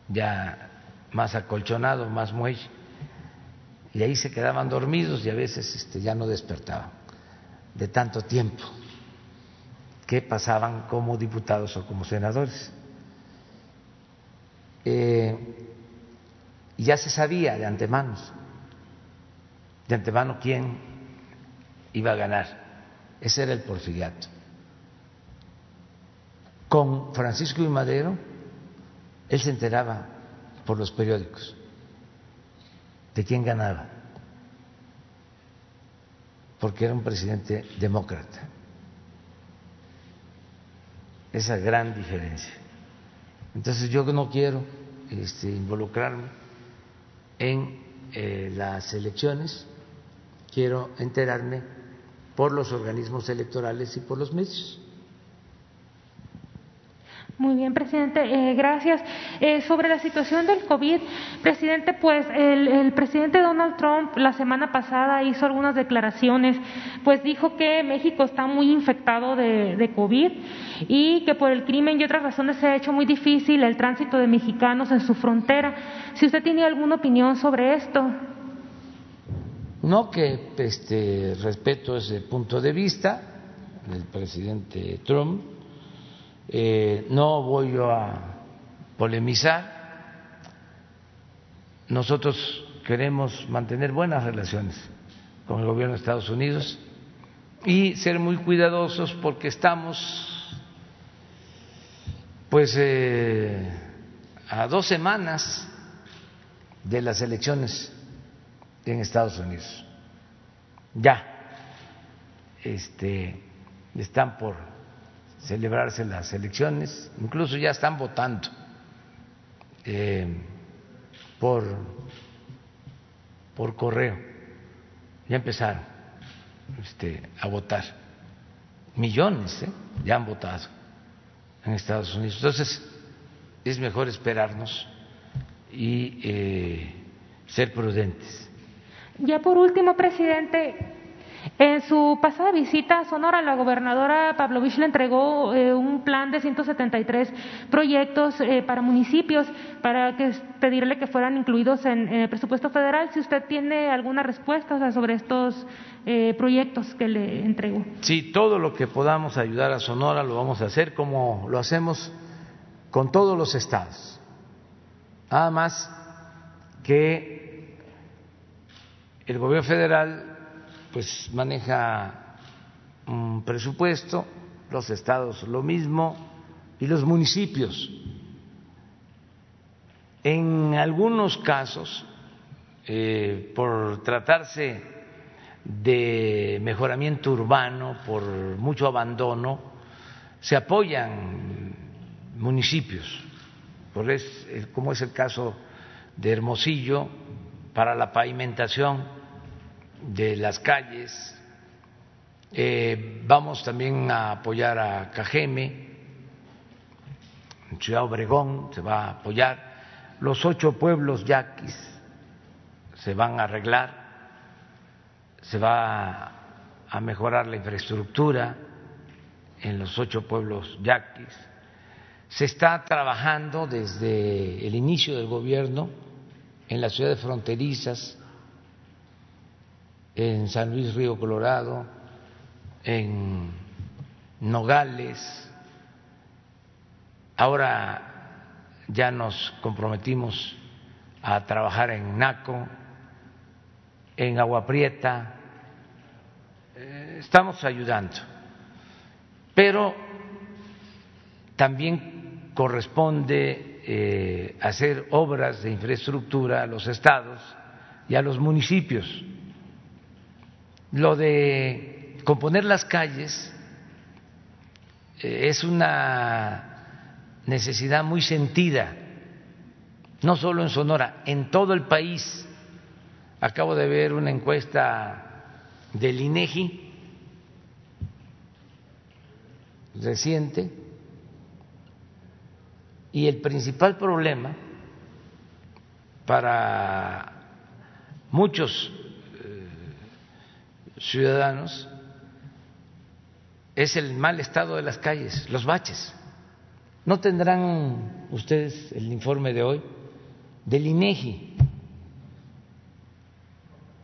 ya más acolchonado, más muelle, y ahí se quedaban dormidos y a veces este, ya no despertaban de tanto tiempo que pasaban como diputados o como senadores. Eh, y ya se sabía de antemano, de antemano quién iba a ganar. Ese era el porfiriato. Con Francisco y Madero, él se enteraba por los periódicos de quién ganaba, porque era un presidente demócrata. Esa gran diferencia. Entonces yo no quiero este, involucrarme en eh, las elecciones, quiero enterarme por los organismos electorales y por los medios. Muy bien, presidente, eh, gracias. Eh, sobre la situación del COVID, presidente, pues el, presidente Donald Trump la semana pasada hizo algunas declaraciones, pues dijo que México está muy infectado de, de COVID y que por el crimen y otras razones se ha hecho muy difícil el tránsito de mexicanos en su frontera. Si usted tiene alguna opinión sobre esto. No, que este, respeto ese punto de vista del presidente Trump eh, no voy yo a polemizar. Nosotros queremos mantener buenas relaciones con el gobierno de Estados Unidos y ser muy cuidadosos porque estamos pues eh, a dos semanas de las elecciones en Estados Unidos. Ya este, están por celebrarse las elecciones, incluso ya están votando eh, por, por correo, ya empezaron este, a votar, millones ¿eh? ya han votado en Estados Unidos. Entonces, es mejor esperarnos y eh, ser prudentes. Ya por último, presidente, en su pasada visita a Sonora, la gobernadora Pavlovich le entregó eh, un plan de 173 proyectos eh, para municipios para que, pedirle que fueran incluidos en, el presupuesto federal. Si usted tiene alguna respuesta sobre estos eh, proyectos que le entregó. Sí, todo lo que podamos ayudar a Sonora lo vamos a hacer como lo hacemos con todos los estados. Nada más que el gobierno federal pues maneja un presupuesto, los estados lo mismo y los municipios. En algunos casos, eh, por tratarse de mejoramiento urbano, por mucho abandono, se apoyan municipios, por es, como es el caso de Hermosillo, para la pavimentación de las calles. Eh, vamos también a apoyar a Cajeme, en Ciudad Obregón se va a apoyar. Los ocho pueblos yaquis se van a arreglar, se va a mejorar la infraestructura en los ocho pueblos yaquis. Se está trabajando desde el inicio del gobierno en las ciudades fronterizas en San Luis Río Colorado, en Nogales. Ahora ya nos comprometimos a trabajar en Naco, en Agua Prieta. Eh, estamos ayudando, pero también corresponde eh, hacer obras de infraestructura a los estados y a los municipios lo de componer las calles eh, es una necesidad muy sentida, no solo en Sonora, en todo el país. Acabo de ver una encuesta del INEGI reciente y el principal problema para muchos ciudadanos es el mal estado de las calles, los baches. ¿No tendrán ustedes el informe de hoy del INEGI?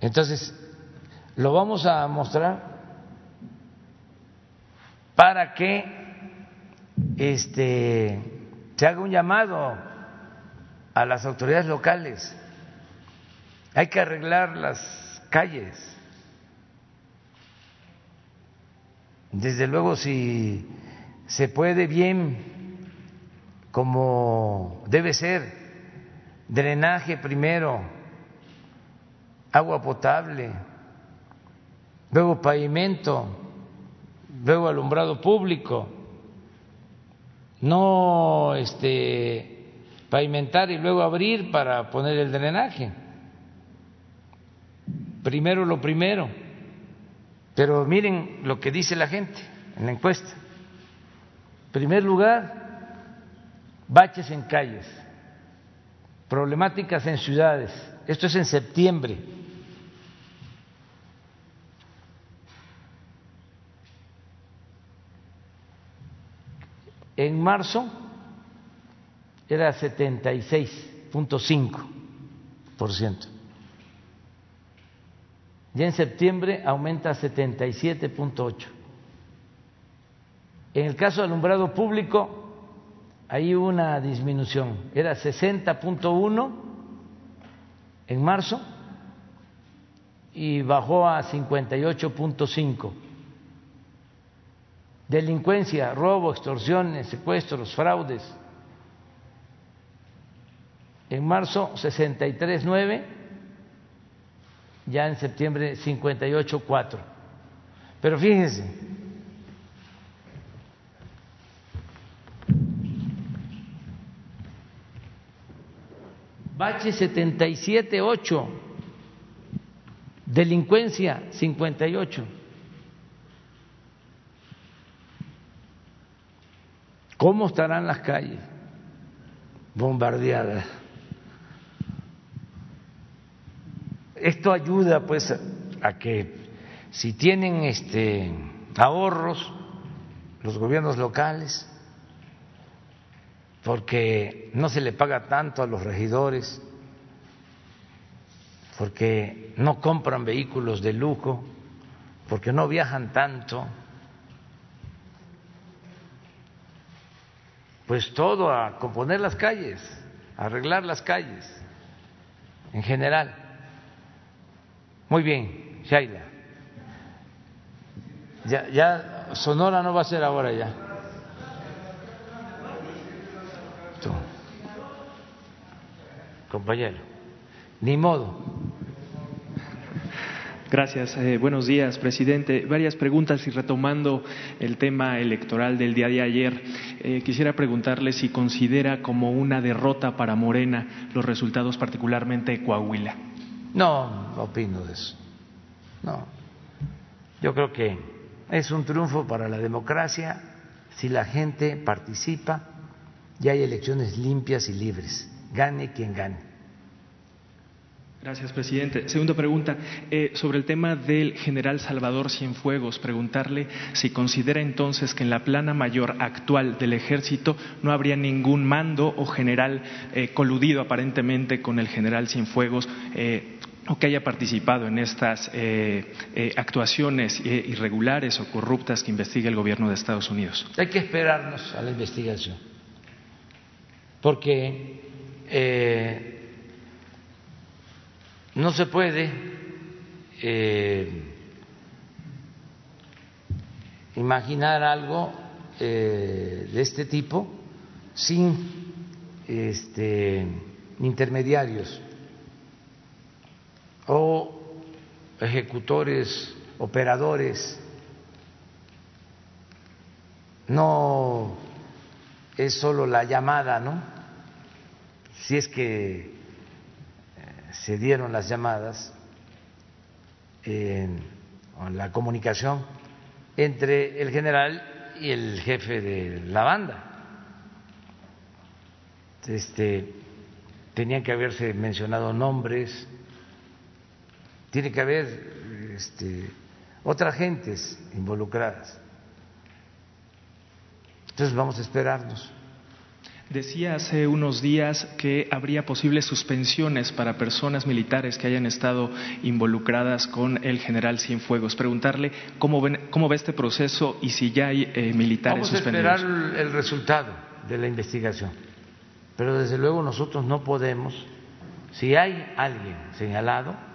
Entonces, lo vamos a mostrar para que este se haga un llamado a las autoridades locales. Hay que arreglar las calles. Desde luego, si se puede bien, como debe ser, drenaje primero, agua potable, luego pavimento, luego alumbrado público, no este pavimentar y luego abrir para poner el drenaje. Primero lo primero. Pero miren lo que dice la gente en la encuesta. En primer lugar, baches en calles, problemáticas en ciudades. Esto es en septiembre. En marzo era 76.5%. Ya en septiembre aumenta a 77.8. En el caso de alumbrado público, hay una disminución, era 60.1 en marzo y bajó a 58.5. Delincuencia, robo, extorsiones, secuestros, fraudes. En marzo 63.9 ya en septiembre 58.4. Pero fíjense, Bache 77.8, delincuencia 58. ¿Cómo estarán las calles? Bombardeadas. Esto ayuda pues a que si tienen este ahorros los gobiernos locales porque no se le paga tanto a los regidores porque no compran vehículos de lujo porque no viajan tanto pues todo a componer las calles a arreglar las calles en general muy bien, Shaila. Ya, ya Sonora no va a ser ahora ya. Tú. Compañero, ni modo. Gracias. Eh, buenos días, presidente. Varias preguntas y retomando el tema electoral del día de ayer, eh, quisiera preguntarle si considera como una derrota para Morena los resultados particularmente de Coahuila. No, no opino de eso. No. Yo creo que es un triunfo para la democracia si la gente participa y hay elecciones limpias y libres, gane quien gane. Gracias, presidente. Segunda pregunta, eh, sobre el tema del general Salvador Cienfuegos, preguntarle si considera entonces que en la plana mayor actual del ejército no habría ningún mando o general eh, coludido aparentemente con el general Cienfuegos eh, o que haya participado en estas actuaciones irregulares o corruptas que investiga el gobierno de Estados Unidos. Hay que esperarnos a la investigación, porque no se puede eh, imaginar algo eh, de este tipo sin este, intermediarios o ejecutores, operadores. No es solo la llamada, ¿no? Si es que se dieron las llamadas, en la comunicación entre el general y el jefe de la banda. Este, tenían que haberse mencionado nombres, tiene que haber este, otras gentes involucradas. Entonces vamos a esperarnos. Decía hace unos días que habría posibles suspensiones para personas militares que hayan estado involucradas con el general Cienfuegos. Preguntarle cómo, ven, cómo ve este proceso y si ya hay eh, militares suspendidos. Vamos a esperar el resultado de la investigación, pero desde luego nosotros no podemos, si hay alguien señalado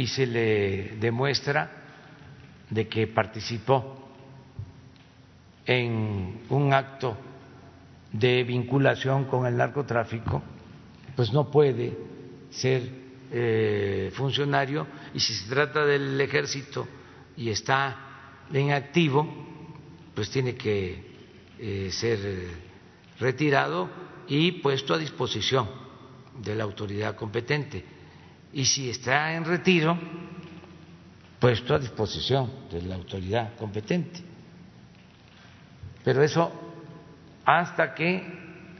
y se le demuestra de que participó en un acto de vinculación con el narcotráfico, pues no puede ser eh, funcionario y si se trata del ejército y está en activo, pues tiene que eh, ser retirado y puesto a disposición de la autoridad competente. Y si está en retiro, puesto a disposición de la autoridad competente. Pero eso hasta que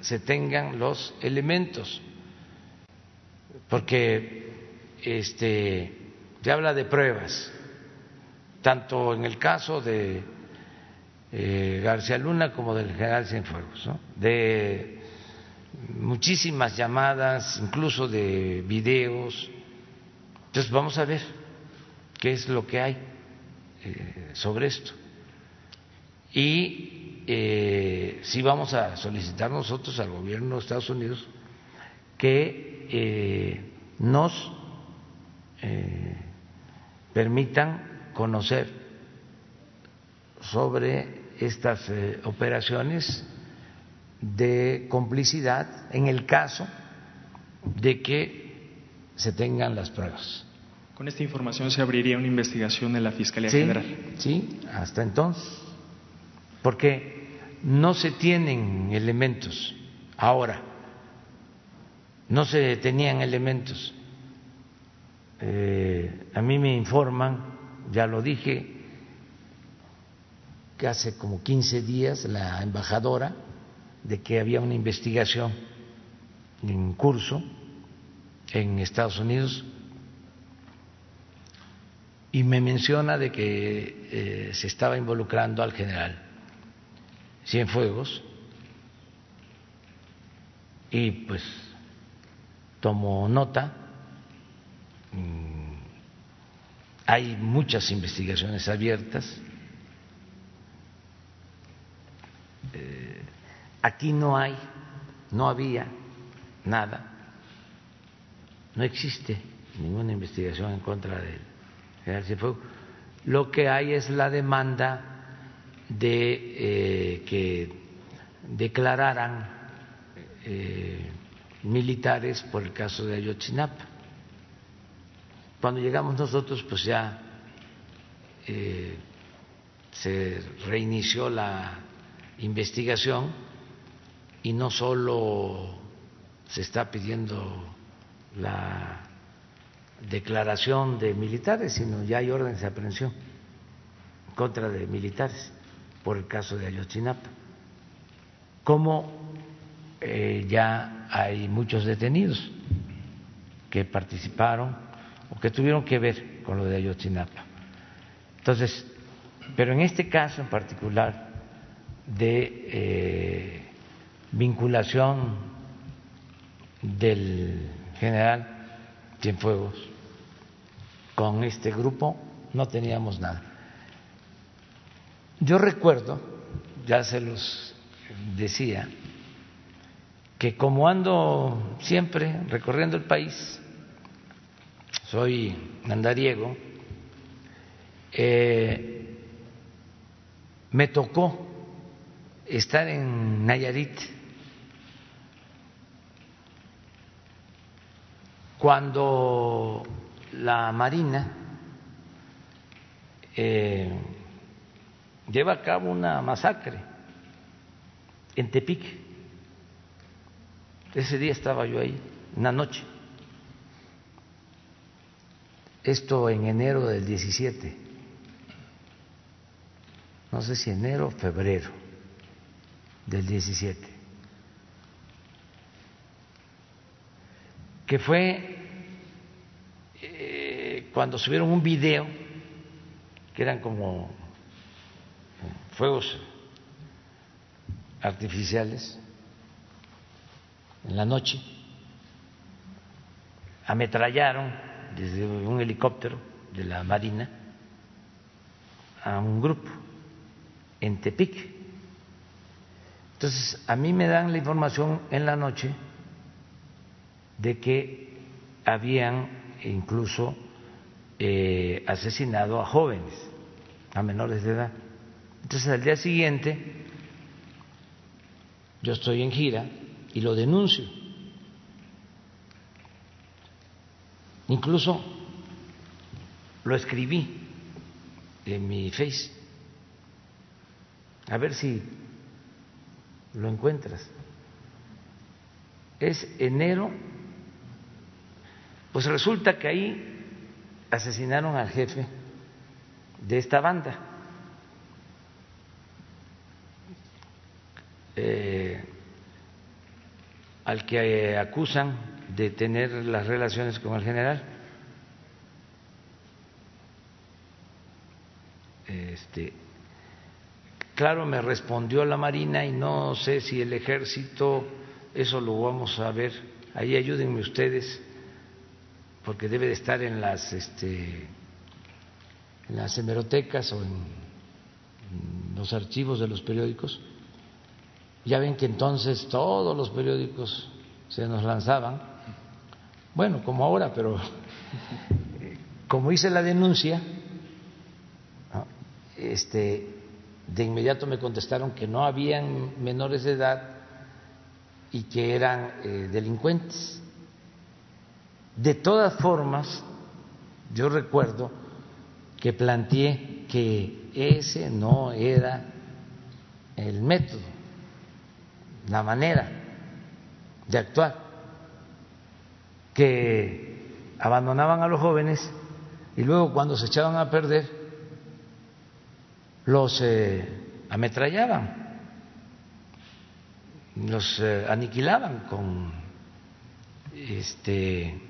se tengan los elementos, porque este, se habla de pruebas, tanto en el caso de eh, García Luna como del general Cienfuegos, ¿no? de muchísimas llamadas, incluso de videos. Entonces vamos a ver qué es lo que hay eh, sobre esto. Y eh, sí vamos a solicitar nosotros al gobierno de Estados Unidos que eh, nos eh, permitan conocer sobre estas operaciones de complicidad en el caso de que se tengan las pruebas. Con esta información se abriría una investigación en la Fiscalía Sí, General. Sí, hasta entonces, porque no se tienen elementos ahora, no se tenían elementos. Eh, a mí me informan, ya lo dije, que hace como 15 días la embajadora de que había una investigación en curso en Estados Unidos y me menciona de que eh, se estaba involucrando al general Cienfuegos y pues tomo nota. Mm, hay muchas investigaciones abiertas. Eh, aquí no hay, no había nada, no existe ninguna investigación en contra del general Cienfuegos. Lo que hay es la demanda de eh, que declararan eh, militares por el caso de Ayotzinapa. Cuando llegamos nosotros, pues ya eh, se reinició la investigación y no solo se está pidiendo la declaración de militares, sino ya hay órdenes de aprehensión en contra de militares por el caso de Ayotzinapa. Como eh, ya hay muchos detenidos que participaron o que tuvieron que ver con lo de Ayotzinapa. Entonces, pero en este caso en particular de eh, vinculación del general Cienfuegos con este grupo no teníamos nada. Yo recuerdo, ya se los decía, que como ando siempre recorriendo el país, soy andariego, eh, me tocó estar en Nayarit cuando la Marina eh, lleva a cabo una masacre en Tepic. Ese día estaba yo ahí, una noche. Esto en enero del 17. No sé si enero o febrero del 17. Que fue cuando subieron un video que eran como fuegos artificiales en la noche, ametrallaron desde un helicóptero de la Marina a un grupo en Tepic. Entonces, a mí me dan la información en la noche de que habían incluso eh, asesinado a jóvenes, a menores de edad. Entonces, al día siguiente, yo estoy en gira y lo denuncio. Incluso lo escribí en mi face. A ver si lo encuentras. Es enero, pues resulta que ahí asesinaron al jefe de esta banda. Eh, al que acusan de tener las relaciones con el general. Este, claro, me respondió la Marina y no sé si el ejército, eso lo vamos a ver. Ahí ayúdenme ustedes, porque debe de estar en las, este, en las hemerotecas o en los archivos de los periódicos. Ya ven que entonces todos los periódicos se nos lanzaban, bueno, como ahora, pero como hice la denuncia, este, de inmediato me contestaron que no habían menores de edad y que eran eh, delincuentes. De todas formas, yo recuerdo que planteé que ese no era el método la manera de actuar, que abandonaban a los jóvenes y luego cuando se echaban a perder los eh, ametrallaban, los eh, aniquilaban con este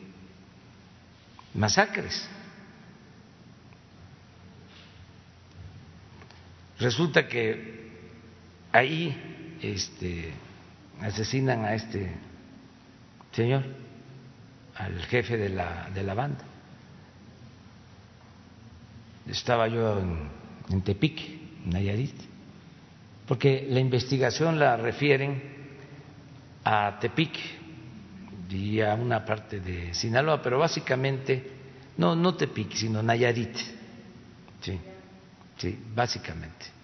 masacres. Resulta que ahí este asesinan a este señor, al jefe de la, de la banda. Estaba yo en, en Tepic, Nayarit, porque la investigación la refieren a Tepic y a una parte de Sinaloa, pero básicamente, no, no Tepic, sino Nayarit, sí, sí, básicamente.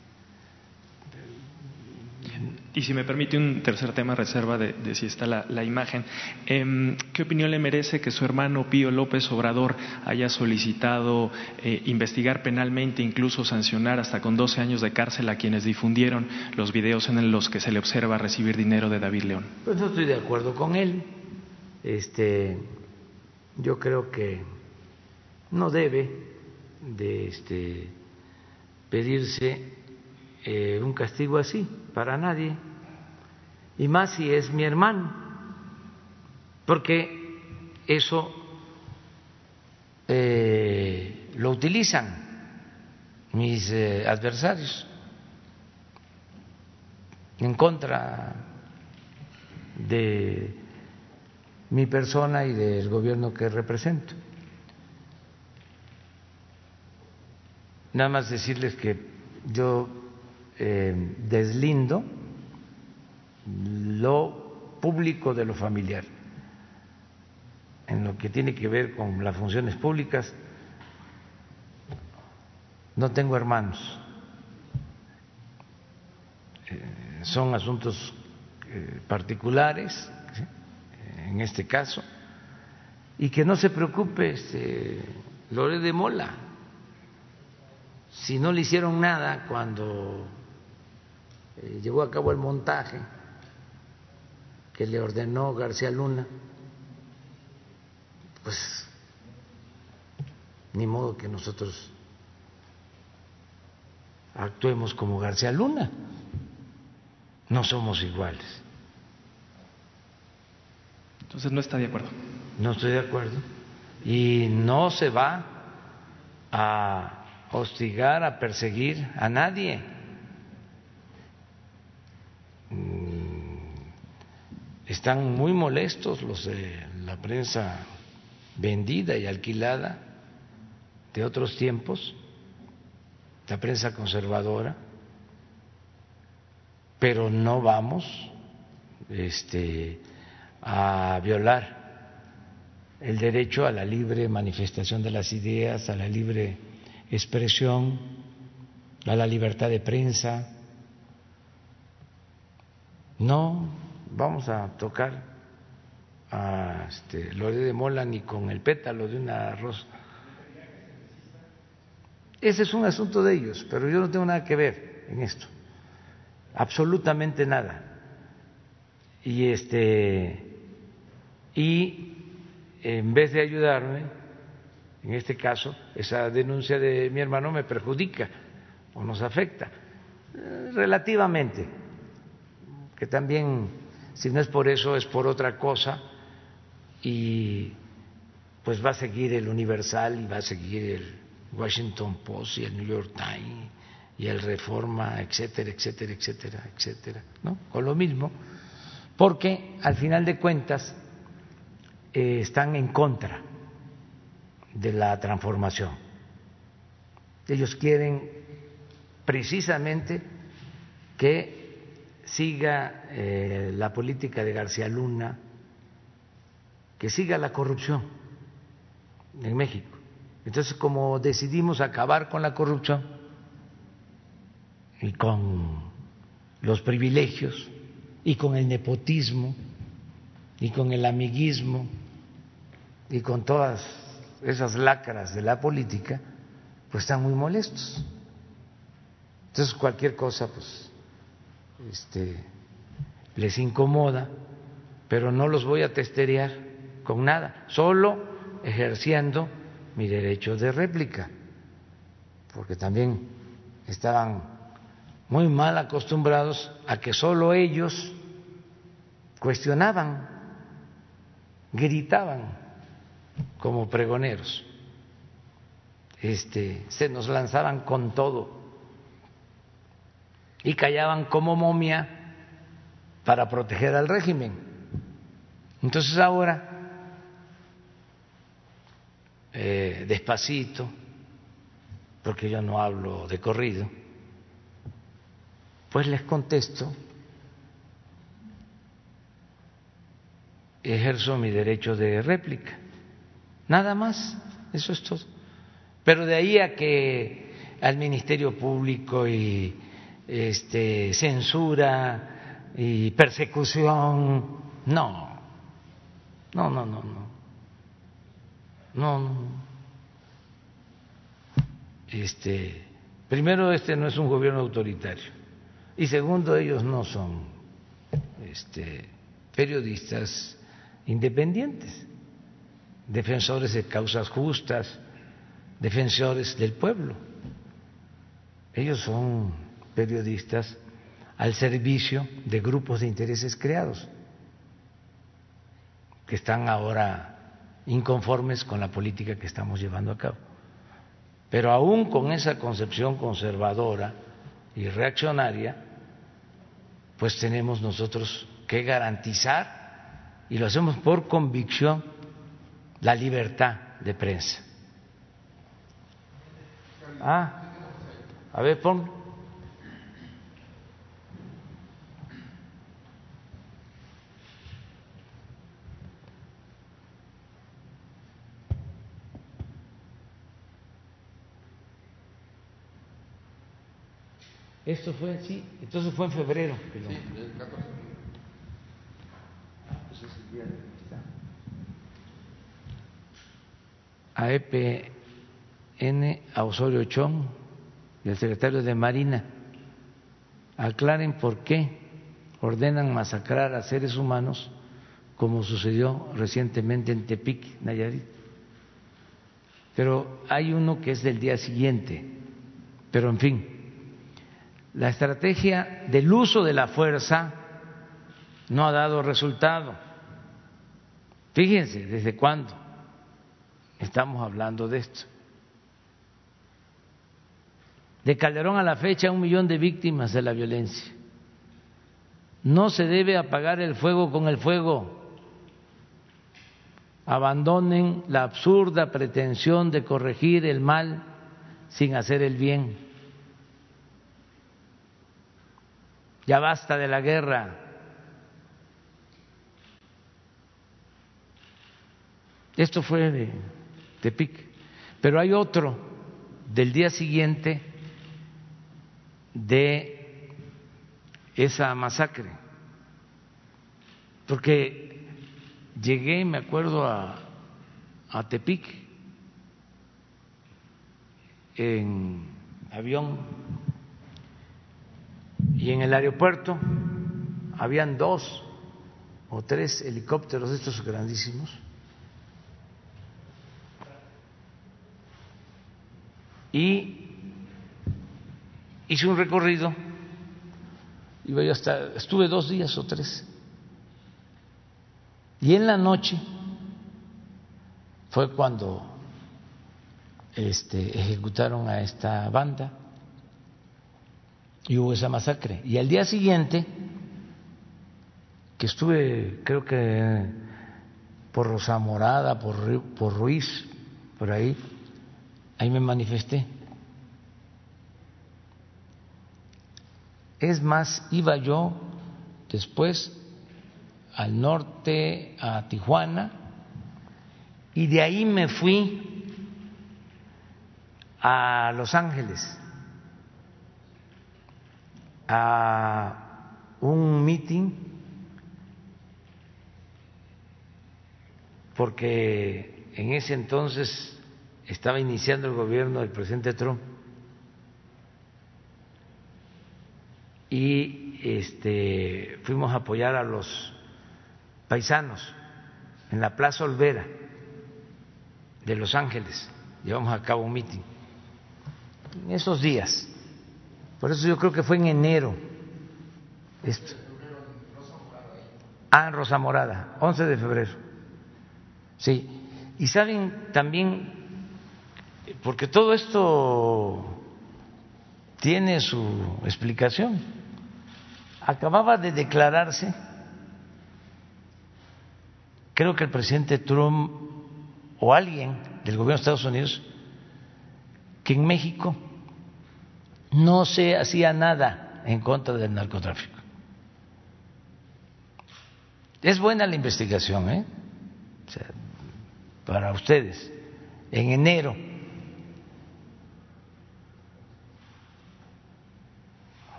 Y si me permite un tercer tema, reserva de, si está la, imagen. Em, ¿Qué opinión le merece que su hermano Pío López Obrador haya solicitado eh, investigar penalmente, incluso sancionar hasta con 12 años de cárcel a quienes difundieron los videos en los que se le observa recibir dinero de David León? Pues no estoy de acuerdo con él. Este, yo creo que no debe de este, pedirse eh, un castigo así para nadie, y más si es mi hermano, porque eso eh, lo utilizan mis eh, adversarios en contra de mi persona y del gobierno que represento. Nada más decirles que yo eh, deslindo lo público de lo familiar. En lo que tiene que ver con las funciones públicas, no tengo hermanos. Eh, son asuntos eh, particulares, en este caso, y que no se preocupe este, Lore de Mola, si no le hicieron nada cuando eh, llevó a cabo el montaje que le ordenó García Luna, pues ni modo que nosotros actuemos como García Luna, no somos iguales. Entonces no está de acuerdo. No estoy de acuerdo. Y no se va a hostigar, a perseguir a nadie. Mm, están muy molestos los de la prensa vendida y alquilada de otros tiempos, la prensa conservadora, pero no vamos este, a violar el derecho a la libre manifestación de las ideas, a la libre expresión, a la libertad de prensa. No vamos a tocar a este, Lore de Mola ni con el pétalo de una rosa. Ese es un asunto de ellos, pero yo no tengo nada que ver en esto, absolutamente nada. Y este y en vez de ayudarme, en este caso, esa denuncia de mi hermano me perjudica o nos afecta eh, relativamente, que también, si no es por eso, es por otra cosa, y pues va a seguir el Universal y va a seguir el Washington Post y el New York Times y el Reforma, etcétera, etcétera, etcétera, etcétera, ¿no? Con lo mismo, porque al final de cuentas eh, están en contra de la transformación. Ellos quieren precisamente que siga eh, la política de García Luna, que siga la corrupción en México. Entonces, como decidimos acabar con la corrupción y con los privilegios y con el nepotismo y con el amiguismo y con todas esas lacras de la política, pues están muy molestos. Entonces cualquier cosa, pues, este, les incomoda, pero no los voy a testerear con nada, solo ejerciendo mi derecho de réplica, porque también estaban muy mal acostumbrados a que solo ellos cuestionaban, gritaban como pregoneros. Este, se nos lanzaban con todo y callaban como momia para proteger al régimen. Entonces ahora, eh, despacito, porque yo no hablo de corrido, pues les contesto, ejerzo mi derecho de réplica. Nada más, eso es todo. Pero de ahí a que al Ministerio Público y este, censura y persecución, no, no, no, no, no, no, no. Este, primero, este no es un gobierno autoritario y segundo, ellos no son este, periodistas independientes defensores de causas justas, defensores del pueblo. Ellos son periodistas al servicio de grupos de intereses creados, que están ahora inconformes con la política que estamos llevando a cabo. Pero aún con esa concepción conservadora y reaccionaria, pues tenemos nosotros que garantizar, y lo hacemos por convicción, la libertad de prensa. Ah, a ver, pon. Esto fue así, entonces fue en febrero. Sí, el 14. Ah, pues es el día de... a EPN, a Osorio Chong y al secretario de Marina. Aclaren por qué ordenan masacrar a seres humanos como sucedió recientemente en Tepic, Nayarit. Pero hay uno que es del día siguiente. Pero en fin, la estrategia del uso de la fuerza no ha dado resultado. Fíjense desde cuándo estamos hablando de esto. De Calderón a la fecha, un millón de víctimas de la violencia. No se debe apagar el fuego con el fuego. Abandonen la absurda pretensión de corregir el mal sin hacer el bien. Ya basta de la guerra. Esto fue de Tepic. Pero hay otro del día siguiente de esa masacre. Porque llegué, me acuerdo, a, a Tepic en avión y en el aeropuerto habían dos o tres helicópteros estos grandísimos y hice un recorrido iba yo hasta estuve dos días o tres y en la noche fue cuando este, ejecutaron a esta banda y hubo esa masacre. Y al día siguiente, que estuve, creo que por Rosa Morada, por, por Ruiz, por ahí, ahí me manifesté. Es más, iba yo después al norte, a Tijuana, y de ahí me fui a Los Ángeles a un meeting porque en ese entonces estaba iniciando el gobierno del presidente Trump y este fuimos a apoyar a los paisanos en la Plaza Olvera de Los Ángeles. Llevamos a cabo un meeting. En esos días por eso yo creo que fue en enero. Esto. Ah, en Rosa Morada, 11 de febrero. Sí. Y saben también, porque todo esto tiene su explicación. Acababa de declararse, creo que el presidente Trump o alguien del gobierno de Estados Unidos, que en México no se hacía nada en contra del narcotráfico. Es buena la investigación, ¿eh? para ustedes. En enero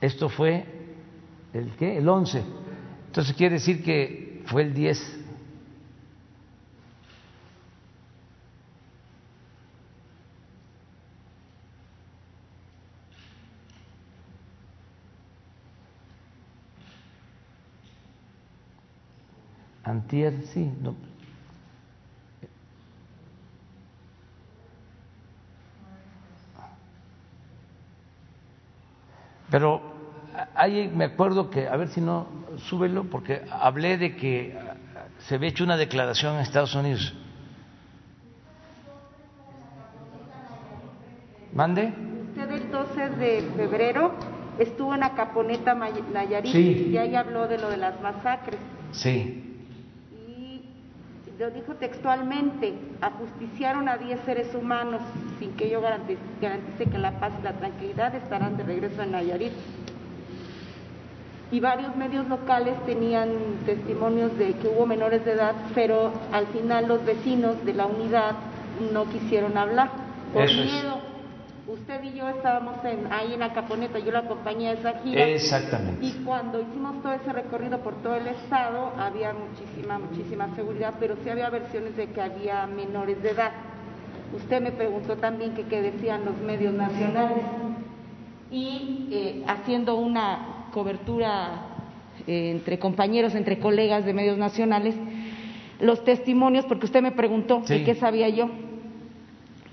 Esto fue el qué? El 11. Entonces quiere decir que fue el 10 Antier, sí. Pero ahí me acuerdo que, a ver si no, súbelo, porque hablé de que se había hecho una declaración en Estados Unidos. ¿Mande? Usted el 12 de febrero estuvo en Acaponeta, Nayarit, y ahí habló de lo de las masacres. Sí lo dijo textualmente, ajusticiaron a 10 seres humanos sin que yo garantice, que la paz y la tranquilidad estarán de regreso en Nayarit. Y varios medios locales tenían testimonios de que hubo menores de edad, pero al final los vecinos de la unidad no quisieron hablar por miedo usted y yo estábamos ahí en la Caponeta, yo la acompañé a esa gira. Exactamente. Y cuando hicimos todo ese recorrido por todo el estado, había muchísima, muchísima seguridad, pero sí había versiones de que había menores de edad. Usted me preguntó también que qué decían los medios nacionales. Y eh, haciendo una cobertura eh, entre compañeros, entre colegas de medios nacionales, los testimonios, porque usted me preguntó de qué sabía yo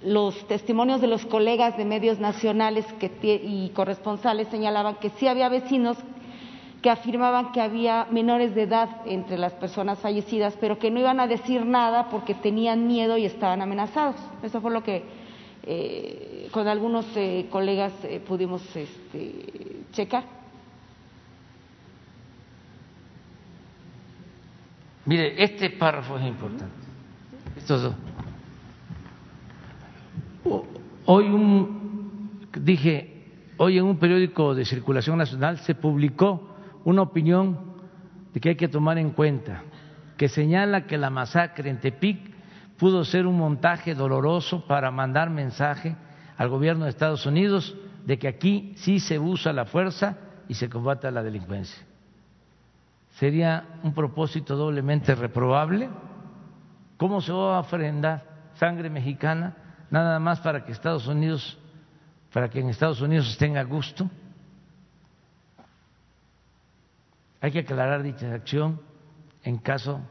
los testimonios de los colegas de medios nacionales y corresponsales señalaban que sí había vecinos que afirmaban que había menores de edad entre las personas fallecidas, pero que no iban a decir nada porque tenían miedo y estaban amenazados. Eso fue lo que eh, con algunos eh, colegas eh, pudimos este, checar. Mire, este párrafo es importante. Estos dos. Hoy un, dije, hoy en un periódico de circulación nacional se publicó una opinión de que hay que tomar en cuenta, que señala que la masacre en Tepic pudo ser un montaje doloroso para mandar mensaje al gobierno de Estados Unidos de que aquí sí se usa la fuerza y se combate la delincuencia. Sería un propósito doblemente reprobable. ¿Cómo se va a ofrendar sangre mexicana nada más para que Estados Unidos, para que en Estados Unidos estén a gusto? Hay que aclarar dicha acción en caso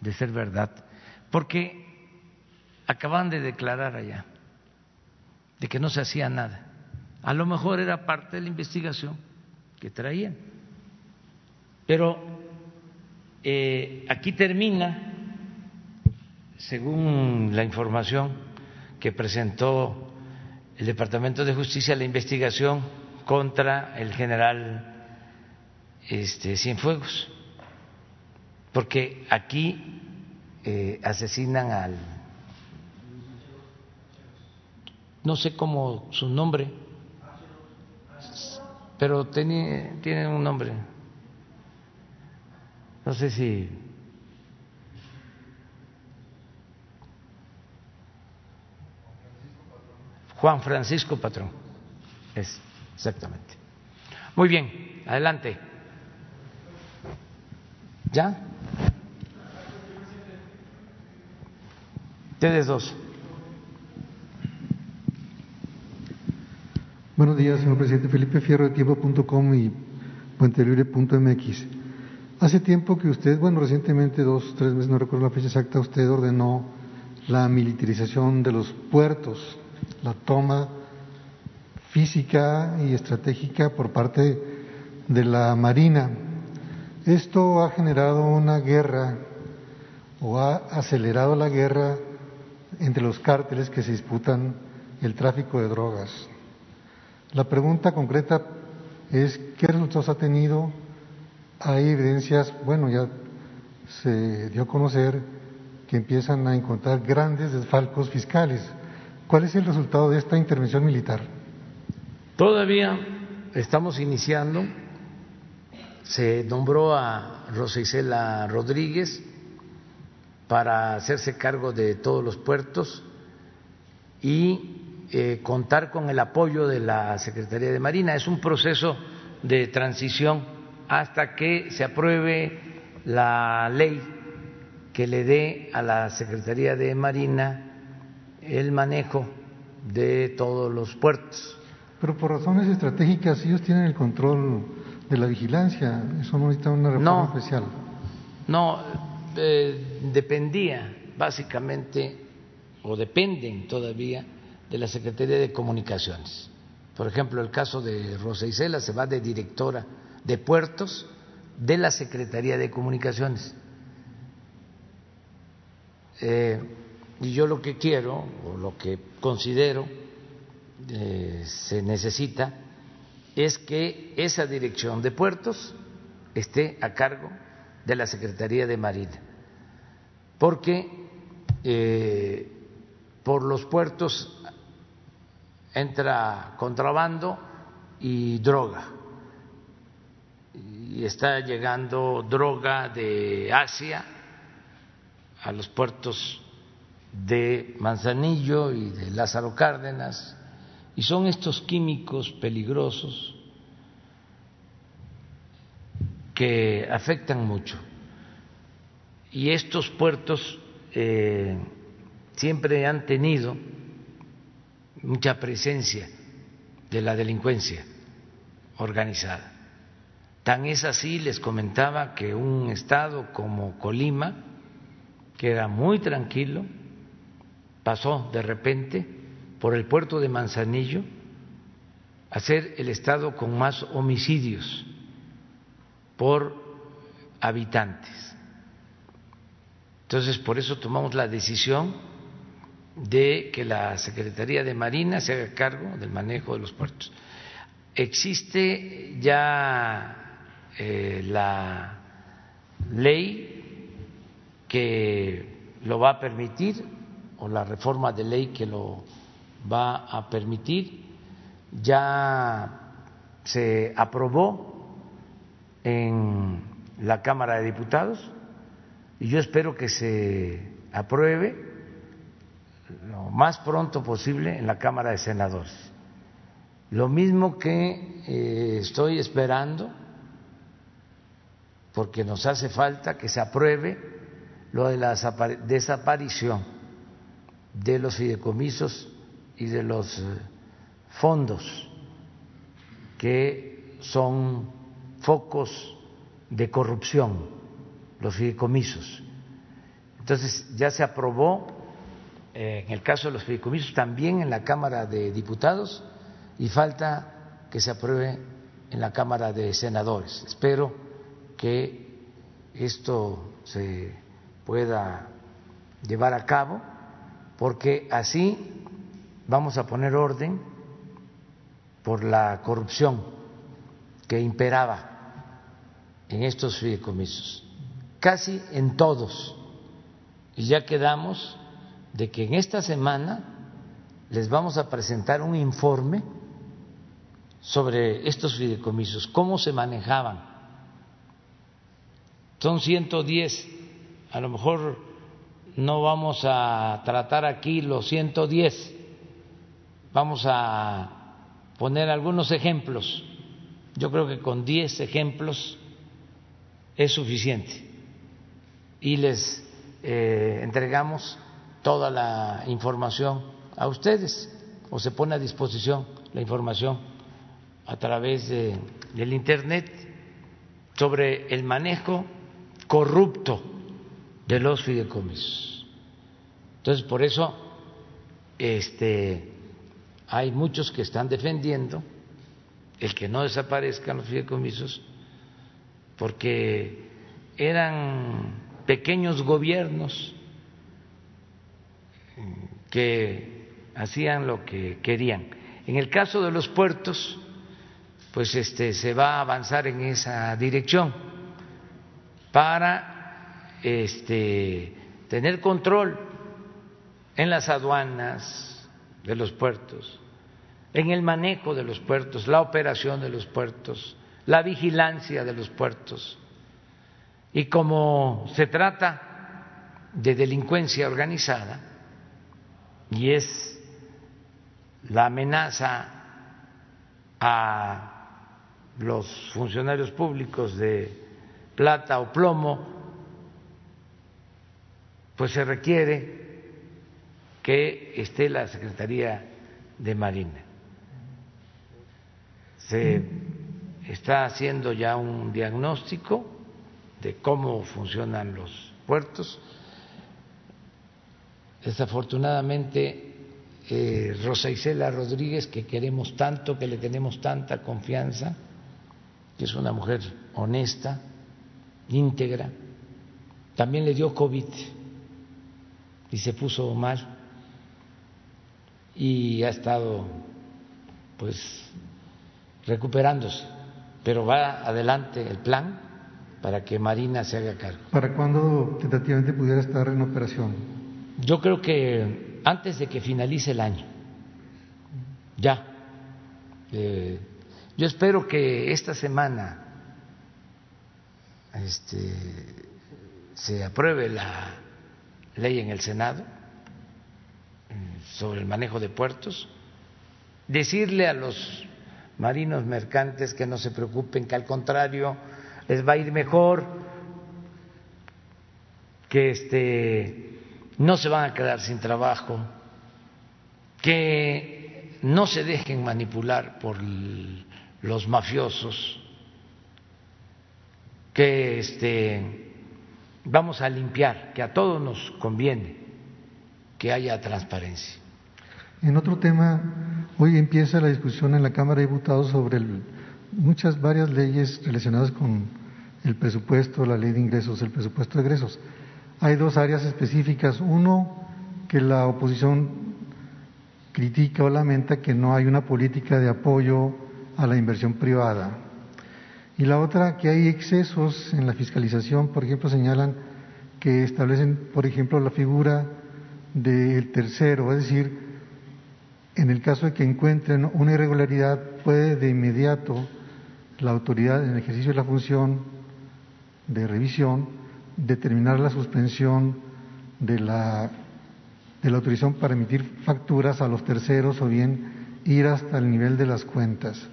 de ser verdad, porque acaban de declarar allá de que no se hacía nada. A lo mejor era parte de la investigación que traían. Pero eh, aquí termina, según la información que presentó el Departamento de Justicia, la investigación contra el general este, Cienfuegos, porque aquí eh, asesinan al no sé cómo su nombre, pero tiene, tiene un nombre. No sé si Juan Francisco Patrón. Exactamente. Muy bien, adelante. ¿Ya? Ustedes dos. Buenos días, señor presidente. Felipe Fierro de tiempo.com y puentelibre.mx. Hace tiempo que usted, bueno, recientemente, dos, tres meses, no recuerdo la fecha exacta, usted ordenó la militarización de los puertos, la toma física y estratégica por parte de la Marina. Esto ha generado una guerra o ha acelerado la guerra entre los cárteles que se disputan el tráfico de drogas. La pregunta concreta es qué resultados ha tenido. Hay evidencias, bueno, ya se dio a conocer que empiezan a encontrar grandes desfalcos fiscales. ¿Cuál es el resultado de esta intervención militar? Todavía estamos iniciando. Se nombró a Rosa Isela Rodríguez para hacerse cargo de todos los puertos y eh, contar con el apoyo de la Secretaría de Marina. Es un proceso de transición hasta que se apruebe la ley que le dé a la Secretaría de Marina el manejo de todos los puertos. Pero por razones estratégicas ellos tienen el control de la vigilancia, eso no necesita una reforma especial. No, eh, dependía básicamente, o dependen todavía, de la Secretaría de Comunicaciones. Por ejemplo, el caso de Rosa Isela se va de directora de puertos de la Secretaría de Comunicaciones. Eh, y yo lo que quiero, o lo que considero eh, se necesita, es que esa dirección de puertos esté a cargo de la Secretaría de Marina, porque eh, por los puertos entra contrabando y droga. Y está llegando droga de Asia a los puertos de Manzanillo y de Lázaro Cárdenas. Y son estos químicos peligrosos que afectan mucho. Y estos puertos eh, siempre han tenido mucha presencia de la delincuencia organizada. Tan es así, les comentaba, que un estado como Colima, que era muy tranquilo, pasó de repente por el puerto de Manzanillo a ser el estado con más homicidios por habitantes. Entonces, por eso tomamos la decisión de que la Secretaría de Marina se haga cargo del manejo de los puertos. Existe ya eh, la ley que lo va a permitir o la reforma de ley que lo va a permitir. Ya se aprobó en la Cámara de Diputados y yo espero que se apruebe lo más pronto posible en la Cámara de Senadores. Lo mismo que eh, estoy esperando, porque nos hace falta que se apruebe lo de la desaparición de los fideicomisos y de los eh, fondos que son focos de corrupción, los fideicomisos. Entonces ya se aprobó eh, en el caso de los fideicomisos, también en la Cámara de Diputados y falta que se apruebe en la Cámara de Senadores. Espero que esto se pueda llevar a cabo porque así vamos a poner orden por la corrupción que imperaba en estos fideicomisos, casi en todos. Y ya quedamos de que en esta semana les vamos a presentar un informe sobre estos fideicomisos, cómo se manejaban. Son 110, a lo mejor no vamos a tratar aquí los 110, vamos a poner algunos ejemplos. Yo creo que con 10 ejemplos es suficiente y les eh, entregamos toda la información a ustedes o se pone a disposición la información a través de, del Internet sobre el manejo corrupto de los fideicomisos. Entonces, por eso este, hay muchos que están defendiendo el que no desaparezcan los fideicomisos porque eran pequeños gobiernos que hacían lo que querían. En el caso de los puertos, pues este se va a avanzar en esa dirección para este tener control en las aduanas de los puertos, en el manejo de los puertos, la operación de los puertos, la vigilancia de los puertos. Y como se trata de delincuencia organizada, y es la amenaza a los funcionarios públicos de plata o plomo, pues se requiere que esté la Secretaría de Marina. Se está haciendo ya un diagnóstico de cómo funcionan los puertos Desafortunadamente, eh, Rosa Isela Rodríguez, que queremos tanto, que le tenemos tanta confianza, que es una mujer honesta, íntegra, también le dio COVID y se puso mal y ha estado pues recuperándose, pero va adelante el plan para que Marina se haga cargo. ¿Para cuándo tentativamente pudiera estar en operación? Yo creo que antes de que finalice el año, ya. Eh, yo espero que esta semana este, se apruebe la ley en el Senado mm, sobre el manejo de puertos, decirle a los marinos mercantes que no se preocupen, que al contrario les va a ir mejor, que este no se van a quedar sin trabajo, que no se dejen manipular por los mafiosos, que este, vamos a limpiar, que a todos nos conviene que haya transparencia. En otro tema, hoy empieza la discusión en la Cámara de Diputados sobre muchas, varias leyes relacionadas con el presupuesto, la ley de ingresos, el presupuesto de egresos hay dos áreas específicas. Uno, que la oposición critica o lamenta que no hay una política de apoyo a la inversión privada. Y la otra, que hay excesos en la fiscalización, por ejemplo, señalan que establecen, por ejemplo, la figura del tercero, es decir, en el caso de que encuentren una irregularidad, puede de inmediato la autoridad en el ejercicio de la función de revisión determinar la suspensión de la, de la autorización para emitir facturas a los terceros o bien ir hasta el nivel de las cuentas,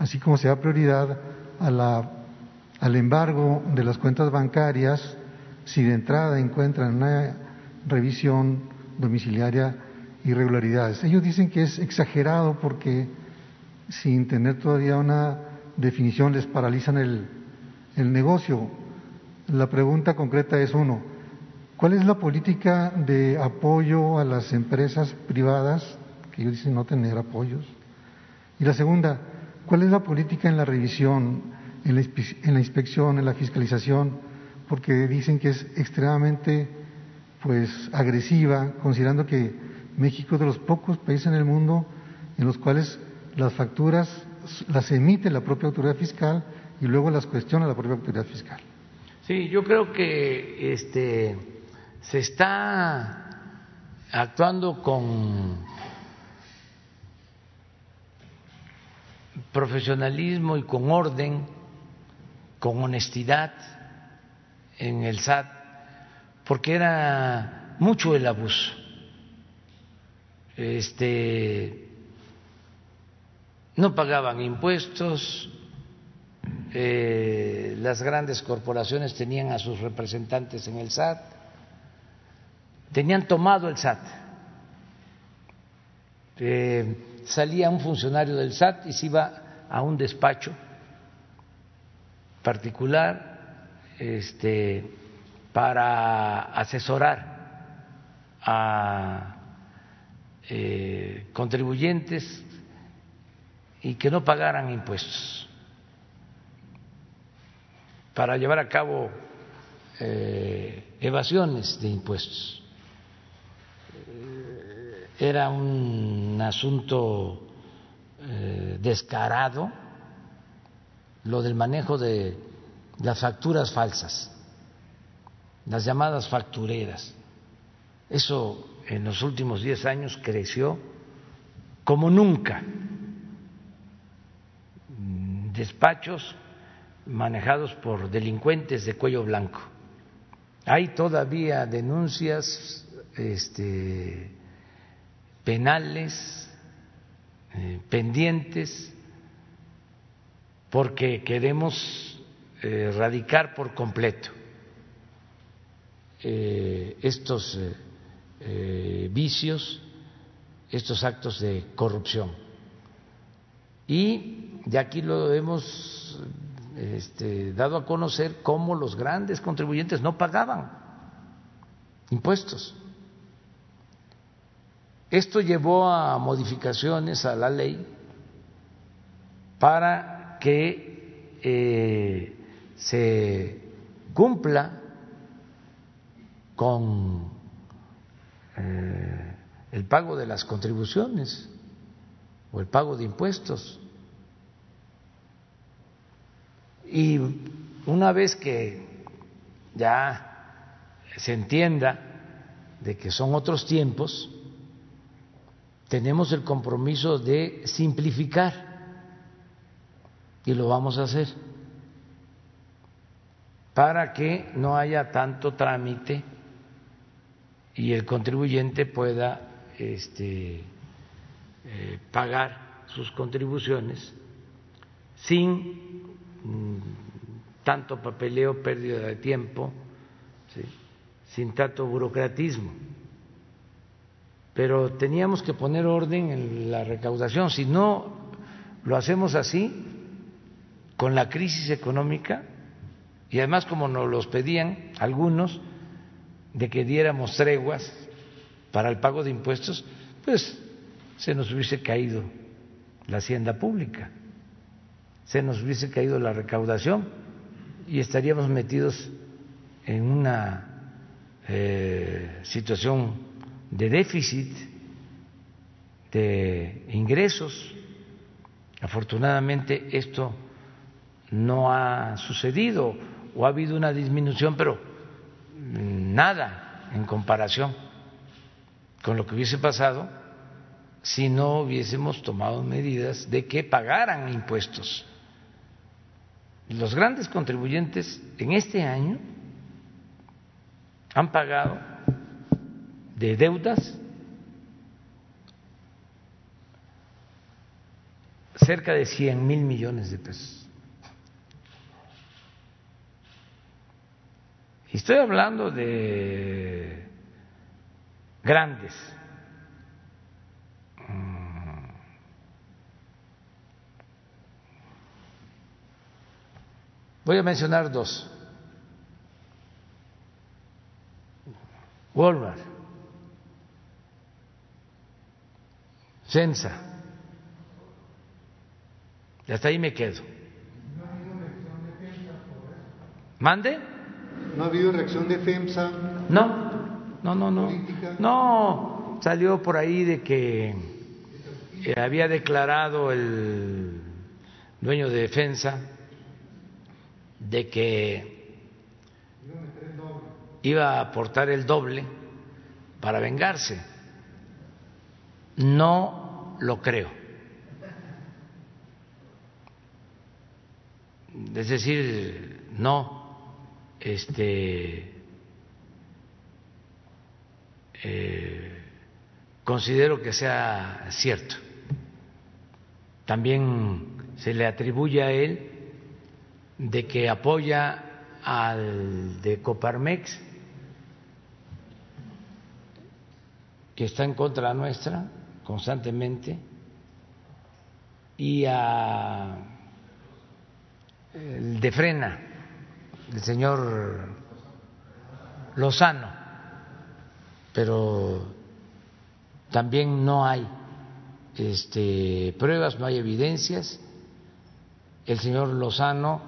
así como se da prioridad al embargo de las cuentas bancarias si de entrada encuentran una revisión domiciliaria irregularidades. Ellos dicen que es exagerado porque sin tener todavía una definición les paralizan el, el negocio. La pregunta concreta es uno, ¿cuál es la política de apoyo a las empresas privadas, que ellos dicen no tener apoyos? Y la segunda, ¿cuál es la política en la revisión, en la, en la inspección, en la fiscalización? Porque dicen que es extremadamente pues agresiva, considerando que México es de los pocos países en el mundo en los cuales las facturas las emite la propia autoridad fiscal y luego las cuestiona la propia autoridad fiscal. Sí, yo creo que este, se está actuando con profesionalismo y con orden, con honestidad en el SAT, porque era mucho el abuso. Este, no pagaban impuestos, eh, las grandes corporaciones tenían a sus representantes en el SAT, tenían tomado el SAT. Eh, salía un funcionario del SAT y se iba a un despacho particular este, para asesorar a eh, contribuyentes y que no pagaran impuestos para llevar a cabo eh, evasiones de impuestos. Eh, era un asunto eh, descarado lo del manejo de las facturas falsas, las llamadas factureras. Eso en los últimos diez años creció como nunca. Despachos manejados por delincuentes de cuello blanco. Hay todavía denuncias este, penales eh, pendientes porque queremos eh, erradicar por completo eh, estos vicios, estos actos de corrupción. Y de aquí lo hemos este, dado a conocer cómo los grandes contribuyentes no pagaban impuestos. Esto llevó a modificaciones a la ley para que eh, se cumpla con eh, el pago de las contribuciones o el pago de impuestos. Y una vez que ya se entienda de que son otros tiempos, tenemos el compromiso de simplificar y lo vamos a hacer para que no haya tanto trámite y el contribuyente pueda este, eh, pagar sus contribuciones sin Mm, tanto papeleo, pérdida de tiempo, sin tanto burocratismo. Pero teníamos que poner orden en la recaudación. Si no lo hacemos así, con la crisis económica, y además como nos los pedían algunos, de que diéramos treguas para el pago de impuestos, pues se nos hubiese caído la hacienda pública se nos hubiese caído la recaudación y estaríamos metidos en una eh, situación de déficit de ingresos. Afortunadamente esto no ha sucedido o ha habido una disminución, pero nada en comparación con lo que hubiese pasado si no hubiésemos tomado medidas de que pagaran impuestos. Los grandes contribuyentes en este año han pagado de deudas cerca de 100 mil millones de pesos. Estoy hablando de grandes. Mm. Voy a mencionar dos. Walmart, Y hasta ahí me quedo. ¿Mande? ¿No ha habido reacción de FEMSA? No, no, no, no. No, salió por ahí de que eh, había declarado el dueño de defensa de que iba a aportar el doble para vengarse. No lo creo. Es decir, no este eh, considero que sea cierto. También se le atribuye a él de que apoya al de Coparmex, que está en contra nuestra constantemente, y a el de Frena, el señor Lozano, pero también no hay este, pruebas, no hay evidencias. El señor Lozano,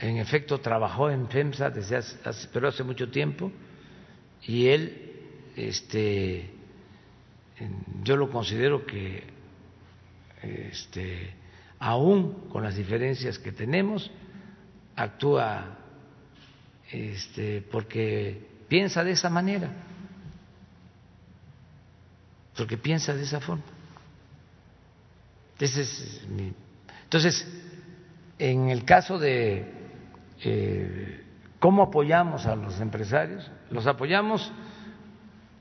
en efecto, trabajó en FEMSA desde hace, pero hace mucho tiempo. Y él, este, yo lo considero que, este, aún con las diferencias que tenemos, actúa este, porque piensa de esa manera, porque piensa de esa forma. Entonces, en el caso de eh, cómo apoyamos a los empresarios, los apoyamos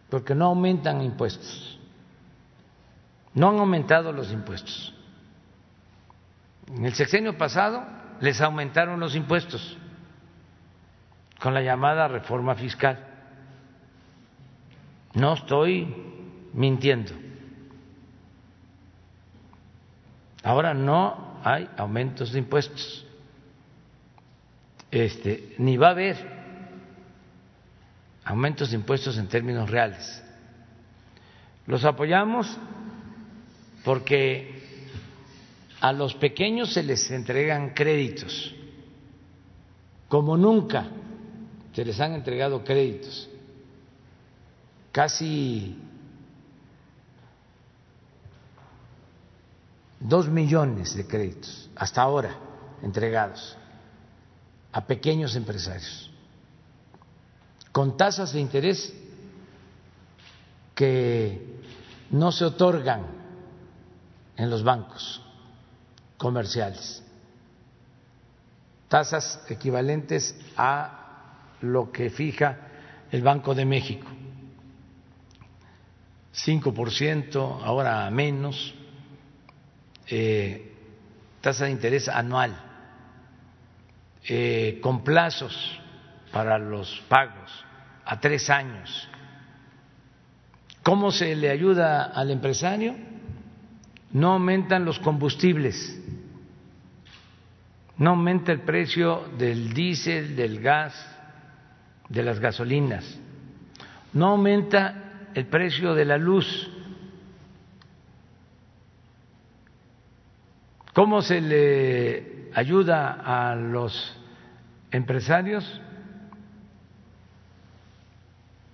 porque no aumentan impuestos, no han aumentado los impuestos en el sexenio pasado les aumentaron los impuestos con la llamada reforma fiscal. No estoy mintiendo. Ahora no hay aumentos de impuestos. Este, ni va a haber aumentos de impuestos en términos reales. Los apoyamos porque a los pequeños se les entregan créditos, como nunca se les han entregado créditos, casi dos millones de créditos hasta ahora entregados a pequeños empresarios, con tasas de interés que no se otorgan en los bancos comerciales, tasas equivalentes a lo que fija el Banco de México, 5%, ahora menos, eh, tasa de interés anual, eh, con plazos para los pagos a tres años. ¿Cómo se le ayuda al empresario? No aumentan los combustibles no aumenta el precio del diésel, del gas, de las gasolinas, no aumenta el precio de la luz. ¿Cómo se le ayuda a los empresarios?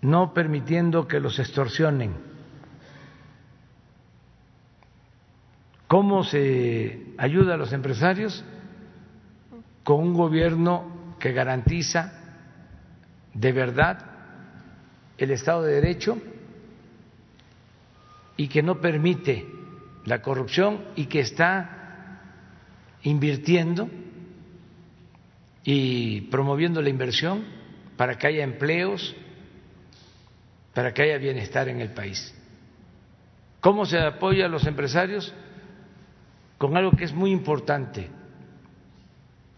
no permitiendo que los extorsionen. ¿Cómo se ayuda a los empresarios? Con un gobierno que garantiza de verdad el Estado de Derecho y que no permite la corrupción y que está invirtiendo y promoviendo la inversión para que haya empleos, para que haya bienestar en el país. ¿Cómo se apoya a los empresarios? Con algo que es muy importante,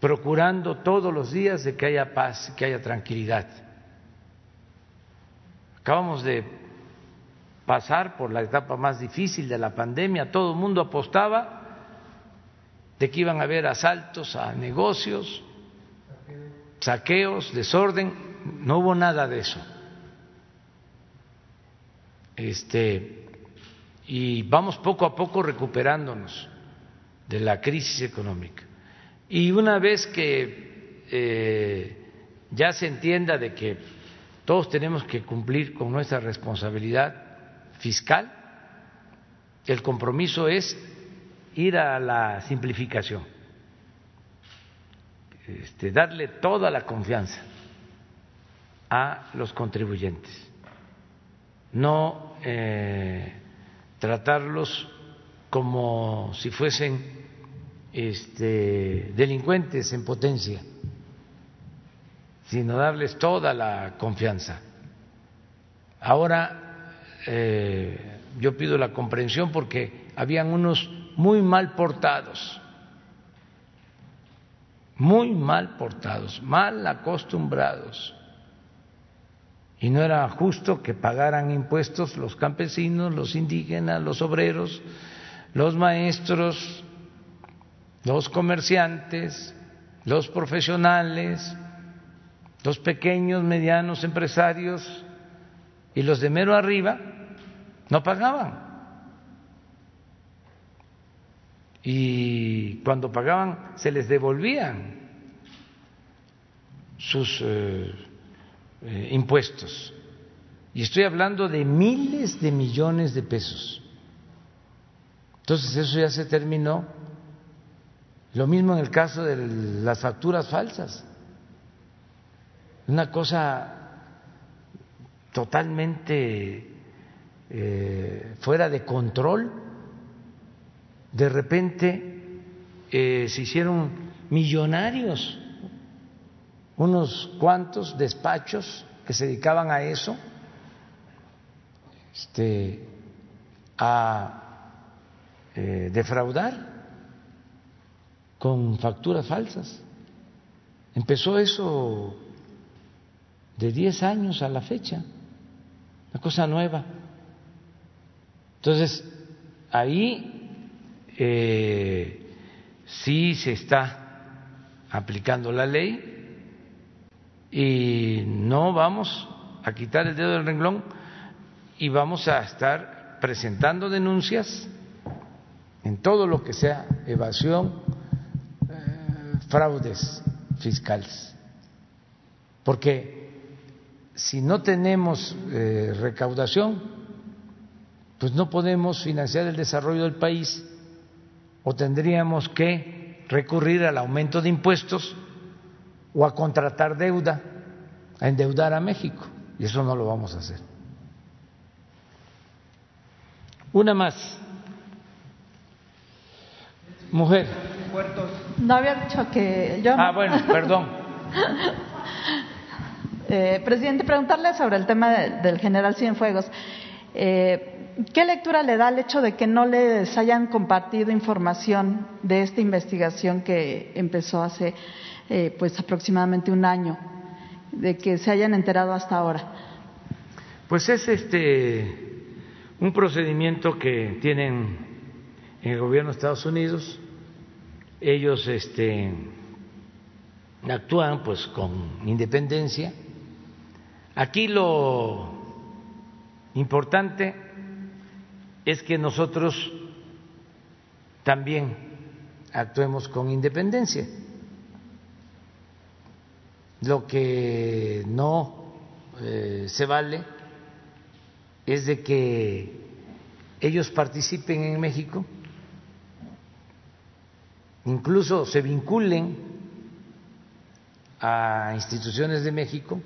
procurando todos los días de que haya paz, que haya tranquilidad. Acabamos de pasar por la etapa más difícil de la pandemia, todo el mundo apostaba de que iban a haber asaltos a negocios, saqueos, desorden, no hubo nada de eso. Este, y vamos poco a poco recuperándonos de la crisis económica. Y una vez que eh, ya se entienda de que todos tenemos que cumplir con nuestra responsabilidad fiscal, el compromiso es ir a la simplificación, este, darle toda la confianza a los contribuyentes, no eh, tratarlos como si fuesen este, delincuentes en potencia, sino darles toda la confianza. Ahora eh, yo pido la comprensión porque habían unos muy mal portados, muy mal portados, mal acostumbrados. Y no era justo que pagaran impuestos los campesinos, los indígenas, los obreros, los maestros, los comerciantes, los profesionales, los pequeños, medianos empresarios y los de mero arriba no pagaban. Y cuando pagaban se les devolvían sus eh, eh, impuestos. Y estoy hablando de miles de millones de pesos. Entonces eso ya se terminó. Lo mismo en el caso de las facturas falsas. Una cosa totalmente eh, fuera de control, de repente eh, se hicieron millonarios unos cuantos despachos que se dedicaban a eso, este, a eh, defraudar con facturas falsas. Empezó eso de 10 años a la fecha, una cosa nueva. Entonces, ahí eh, sí se está aplicando la ley y no vamos a quitar el dedo del renglón y vamos a estar presentando denuncias en todo lo que sea evasión, eh, fraudes fiscales. Porque si no tenemos eh, recaudación, pues no podemos financiar el desarrollo del país o tendríamos que recurrir al aumento de impuestos o a contratar deuda, a endeudar a México. Y eso no lo vamos a hacer. Una más. Mujer. No había dicho que yo. Ah, bueno, perdón. eh, presidente, preguntarle sobre el tema del general Cienfuegos. Eh, ¿Qué lectura le da el hecho de que no les hayan compartido información de esta investigación que empezó hace eh, pues aproximadamente un año, de que se hayan enterado hasta ahora? Pues es este un procedimiento que tienen en el gobierno de Estados Unidos. Ellos este, actúan pues con independencia. Aquí lo importante es que nosotros también actuemos con independencia. Lo que no eh, se vale es de que ellos participen en México, incluso se vinculen a instituciones de México,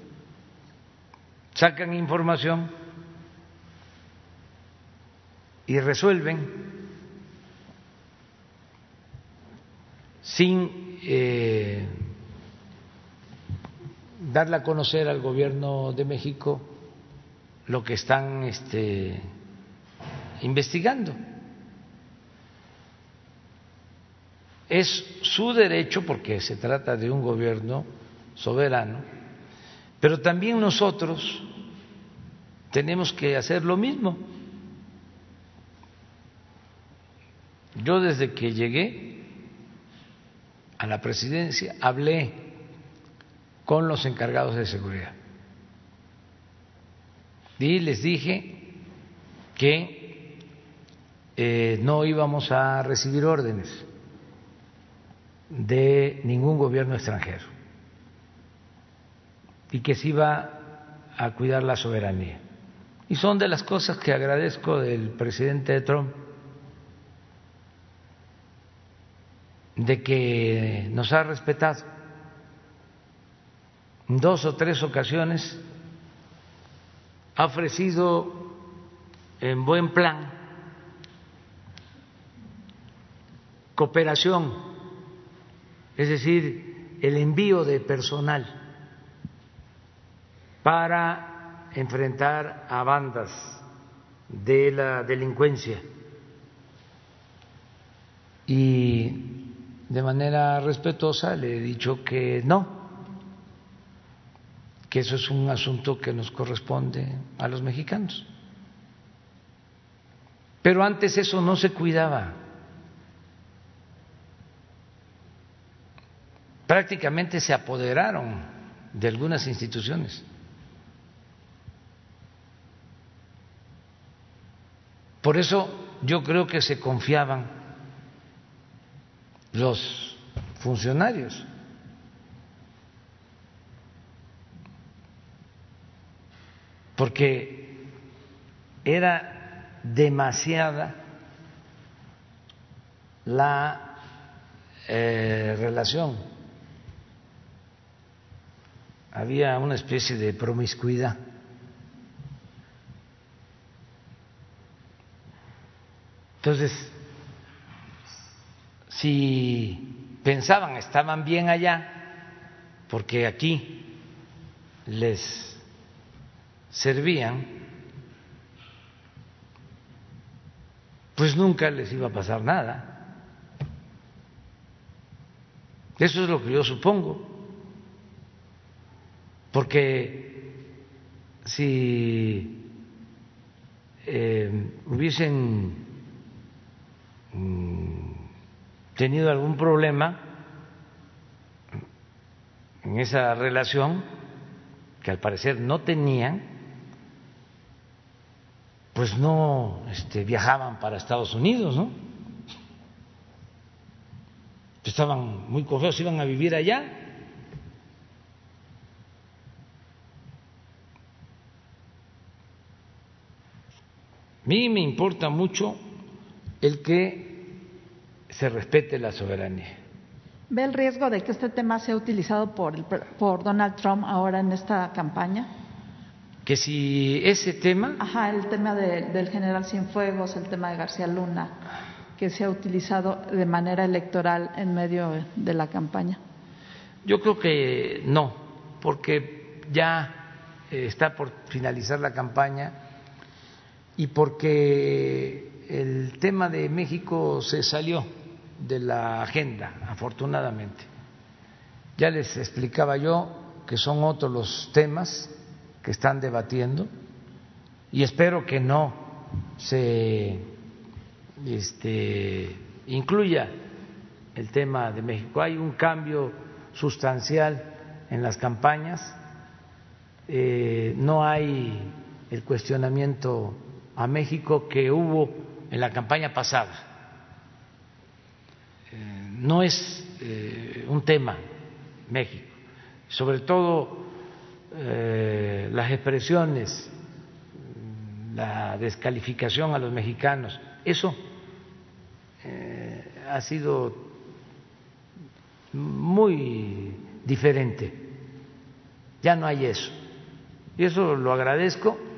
sacan información y resuelven sin eh, darle a conocer al gobierno de México lo que están este, investigando. Es su derecho, porque se trata de un gobierno soberano, pero también nosotros tenemos que hacer lo mismo. Yo desde que llegué a la presidencia hablé con los encargados de seguridad y les dije que eh, no íbamos a recibir órdenes de ningún gobierno extranjero y que se iba a cuidar la soberanía. Y son de las cosas que agradezco del presidente Trump, de que nos ha respetado. En dos o tres ocasiones ha ofrecido en buen plan cooperación, es decir, el envío de personal para enfrentar a bandas de la delincuencia y de manera respetuosa le he dicho que no que eso es un asunto que nos corresponde a los mexicanos. Pero antes eso no se cuidaba. Prácticamente se apoderaron de algunas instituciones. Por eso yo creo que se confiaban los funcionarios. porque era demasiada la eh, relación. Había una especie de promiscuidad. Entonces, si pensaban estaban bien allá, porque aquí les servían, pues nunca les iba a pasar nada. Eso es lo que yo supongo, porque si eh, hubiesen mm, tenido algún problema en esa relación, que al parecer no tenían, pues no este, viajaban para Estados Unidos, ¿no? Estaban muy confiados, iban a vivir allá. Mí me importa mucho el que se respete la soberanía. ¿Ve el riesgo de que este tema sea utilizado por, por Donald Trump ahora en esta campaña? que si ese tema... Ajá, el tema del general Cienfuegos, el tema de García Luna, que se ha utilizado de manera electoral en medio de la campaña. Yo creo que no, porque ya eh, está por finalizar la campaña y porque el tema de México se salió de la agenda, afortunadamente. Ya les explicaba yo que son otros los temas que están debatiendo y espero que no se este, incluya el tema de México. Hay un cambio sustancial en las campañas, eh, no hay el cuestionamiento a México que hubo en la campaña pasada. Eh, no es eh, un tema México, sobre todo eh, las expresiones, la descalificación a los mexicanos. Eso ha sido muy diferente. Ya no hay eso. Y eso lo agradezco.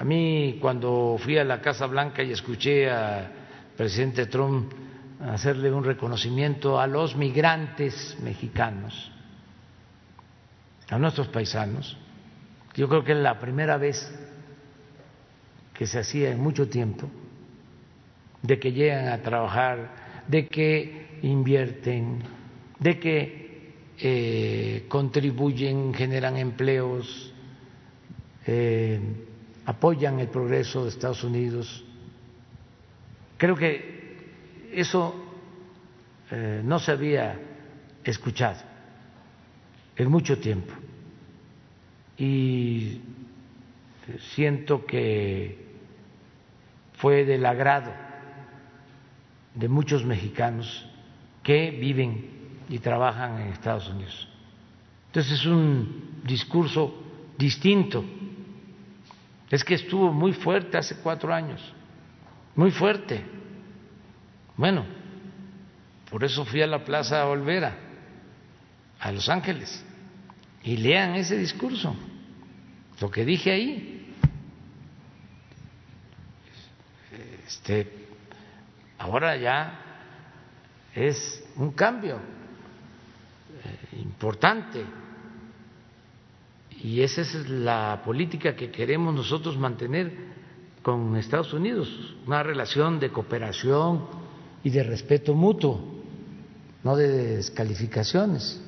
A mí cuando fui a la Casa Blanca y escuché al presidente Trump hacerle un reconocimiento a los migrantes mexicanos, a nuestros paisanos, yo creo que es la primera vez que se hacía en mucho tiempo, de que llegan a trabajar, de que invierten, de que eh, contribuyen, generan empleos, eh, apoyan el progreso de Estados Unidos. Creo que eso eh, no se había escuchado en mucho tiempo y siento que fue del agrado de muchos mexicanos que viven y trabajan en Estados Unidos. Entonces es un discurso distinto. Es que estuvo muy fuerte hace cuatro años, muy fuerte. Bueno, por eso fui a la Plaza Olvera, a Los Ángeles, y lean ese discurso, lo que dije ahí. Este, ahora ya es un cambio eh, importante y esa es la política que queremos nosotros mantener con Estados Unidos, una relación de cooperación y de respeto mutuo, no de descalificaciones.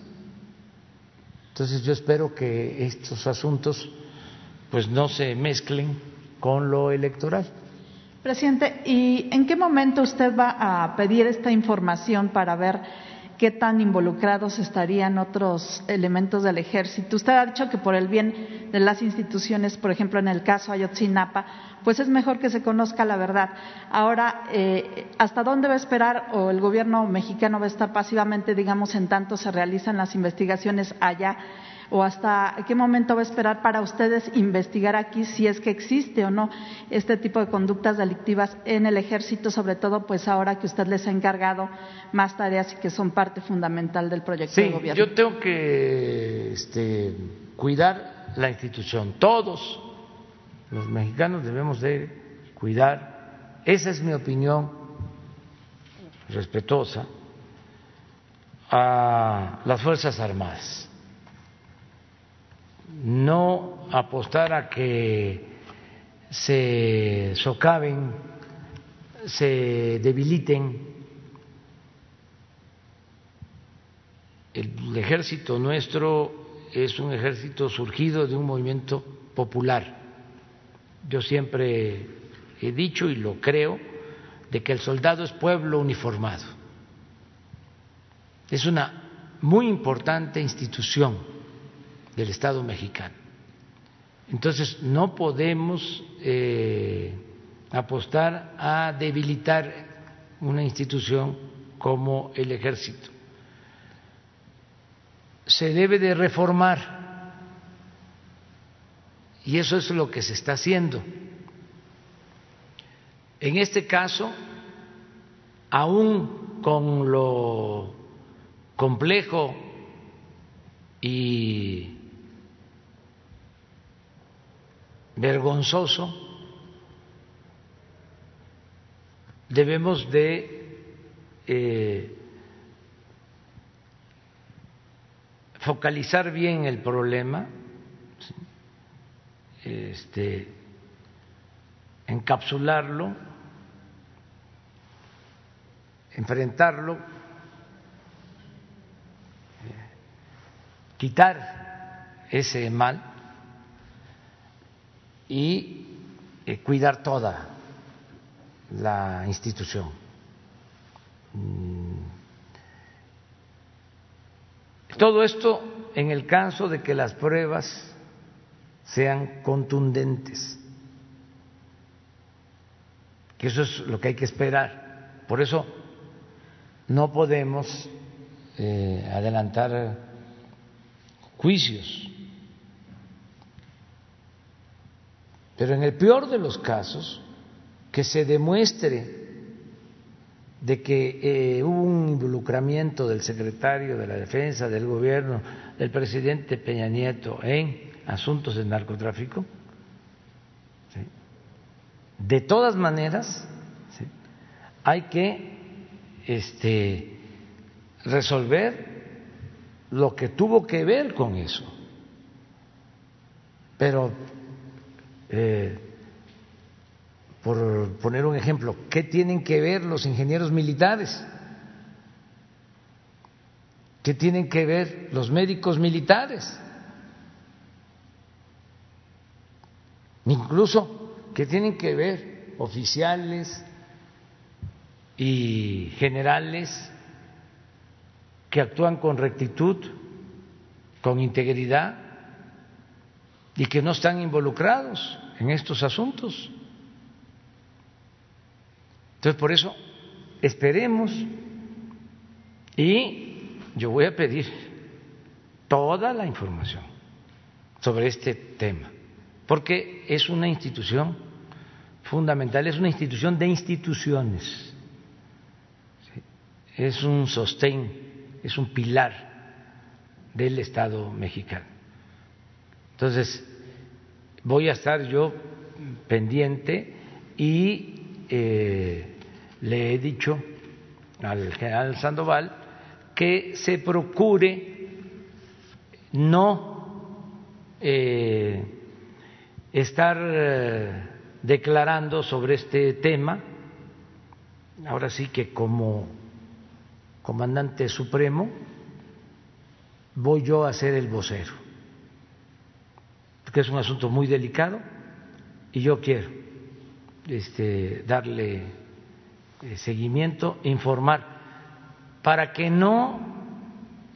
Entonces yo espero que estos asuntos pues no se mezclen con lo electoral. Presidente, ¿y en qué momento usted va a pedir esta información para ver qué tan involucrados estarían otros elementos del ejército? Usted ha dicho que por el bien de las instituciones, por ejemplo, en el caso Ayotzinapa, pues es mejor que se conozca la verdad. Ahora, eh, ¿hasta dónde va a esperar o el gobierno mexicano va a estar pasivamente, digamos, en tanto se realizan las investigaciones allá? O hasta qué momento va a esperar para ustedes investigar aquí si es que existe o no este tipo de conductas delictivas en el ejército, sobre todo pues ahora que usted les ha encargado más tareas y que son parte fundamental del proyecto de gobierno. Yo tengo que este, cuidar la institución, todos los mexicanos debemos de cuidar, esa es mi opinión respetuosa a las Fuerzas Armadas no apostar a que se socaven, se debiliten. El ejército nuestro es un ejército surgido de un movimiento popular. Yo siempre he dicho y lo creo de que el soldado es pueblo uniformado. Es una muy importante institución del Estado mexicano. Entonces, no podemos eh, apostar a debilitar una institución como el ejército. Se debe de reformar y eso es lo que se está haciendo. En este caso, aún con lo complejo y vergonzoso, debemos de eh, focalizar bien el problema, este, encapsularlo, enfrentarlo, quitar ese mal y eh, cuidar toda la institución. Mm. Todo esto en el caso de que las pruebas sean contundentes, que eso es lo que hay que esperar. Por eso no podemos eh, adelantar juicios Pero en el peor de los casos, que se demuestre de que eh, hubo un involucramiento del secretario de la Defensa, del gobierno, del presidente Peña Nieto en asuntos de narcotráfico, de todas maneras hay que este, resolver lo que tuvo que ver con eso. Pero, eh, por poner un ejemplo, ¿qué tienen que ver los ingenieros militares? ¿Qué tienen que ver los médicos militares? Incluso, ¿qué tienen que ver oficiales y generales que actúan con rectitud, con integridad y que no están involucrados en estos asuntos. Entonces, por eso, esperemos y yo voy a pedir toda la información sobre este tema, porque es una institución fundamental, es una institución de instituciones, es un sostén es un pilar del Estado mexicano. Entonces, voy a estar yo pendiente y eh, le he dicho al general Sandoval que se procure no eh, estar eh, declarando sobre este tema, ahora sí que como comandante supremo, voy yo a ser el vocero, porque es un asunto muy delicado y yo quiero este, darle eh, seguimiento, informar, para que no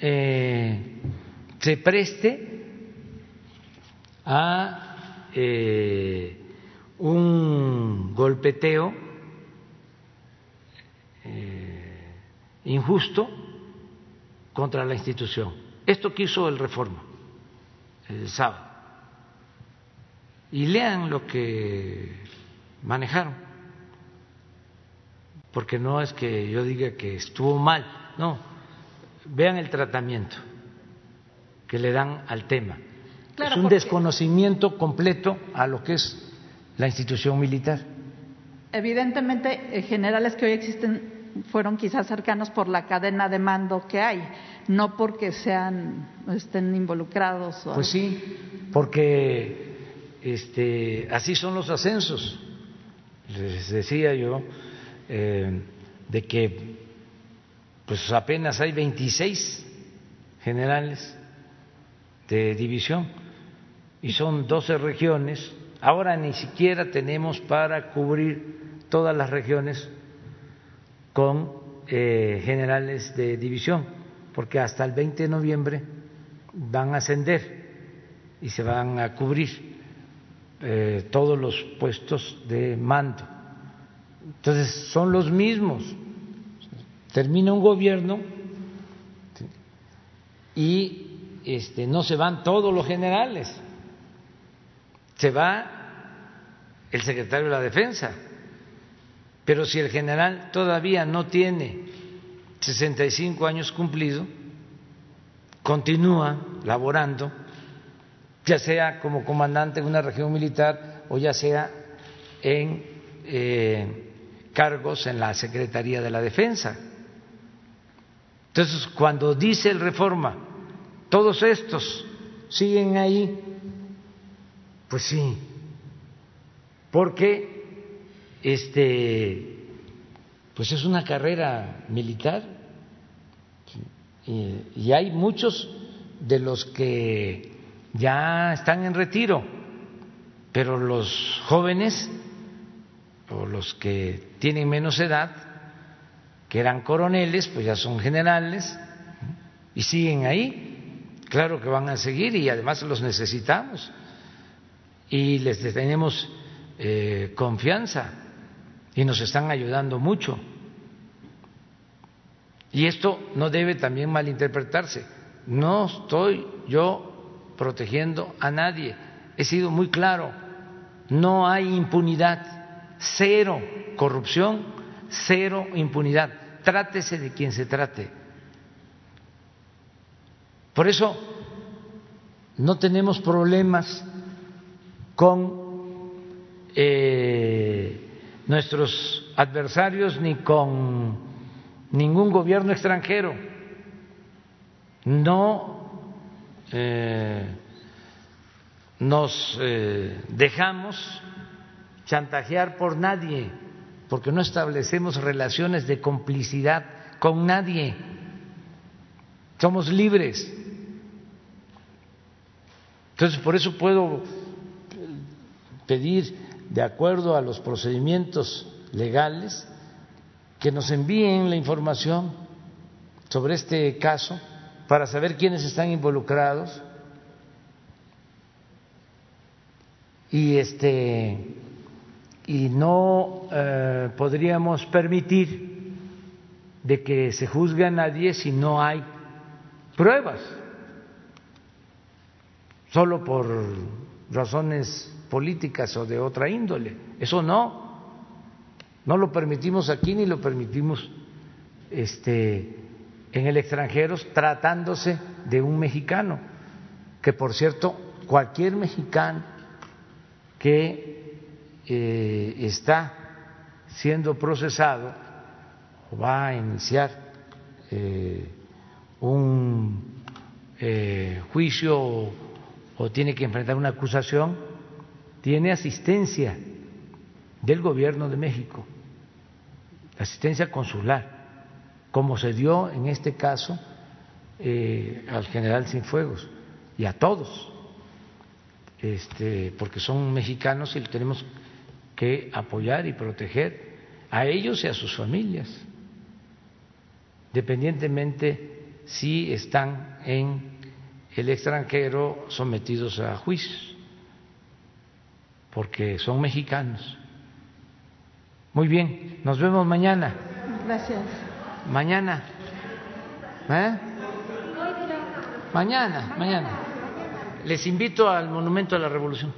eh, se preste a eh, un golpeteo injusto contra la institución. Esto quiso el Reforma el sábado. Y lean lo que manejaron, porque no es que yo diga que estuvo mal, no, vean el tratamiento que le dan al tema. es un desconocimiento completo a lo que es la institución militar. Evidentemente, eh, generales que hoy existen fueron quizás cercanos por la cadena de mando que hay, no porque sean estén involucrados. Pues sí, porque este, así son los ascensos. Les decía yo eh, de que pues apenas hay 26 generales de división y son 12 regiones. Ahora ni siquiera tenemos para cubrir todas las regiones con eh, generales de división, porque hasta el 20 de noviembre van a ascender y se van a cubrir eh, todos los puestos de mando. Entonces, son los mismos. Termina un gobierno y este, no se van todos los generales, se va el secretario de la Defensa pero si el general todavía no tiene 65 años cumplido, continúa laborando, ya sea como comandante de una región militar o ya sea en eh, cargos en la Secretaría de la Defensa. Entonces, cuando dice el reforma, todos estos siguen ahí, pues sí, porque este, pues es una carrera militar y, hay muchos de los que ya están en retiro, pero los jóvenes o los que tienen menos edad, que eran coroneles, pues ya son generales y siguen ahí. Claro que van a seguir y además los necesitamos y les tenemos eh, confianza y nos están ayudando mucho. Y esto no debe también malinterpretarse. No estoy yo protegiendo a nadie. He sido muy claro no hay impunidad, cero corrupción, cero impunidad. Trátese de quien se trate. Por eso no tenemos problemas con eh, nuestros adversarios ni con ningún gobierno extranjero. No eh, nos eh, dejamos chantajear por nadie, porque no establecemos relaciones de complicidad con nadie. Somos libres. Entonces, por eso puedo pedir, de acuerdo a los procedimientos legales, que nos envíen la información sobre este caso para saber quiénes están involucrados. Y este y no eh, podríamos permitir de que se juzgue a nadie si no hay pruebas. Solo por razones políticas o de otra índole. Eso no. No lo permitimos aquí ni lo permitimos este en el extranjero tratándose de un mexicano que por cierto cualquier mexicano que eh, está siendo procesado o va a iniciar eh, un eh, juicio o, o tiene que enfrentar una acusación, tiene asistencia del gobierno de México, asistencia consular, como se dio en este caso al general Cienfuegos y a todos este, porque son mexicanos y tenemos que apoyar y proteger a ellos y a sus familias, dependientemente si están en el extranjero sometidos a juicios, porque son mexicanos. Muy bien, nos vemos mañana. Gracias. Mañana. ¿Eh? Mañana, mañana les invito al Monumento a la Revolución.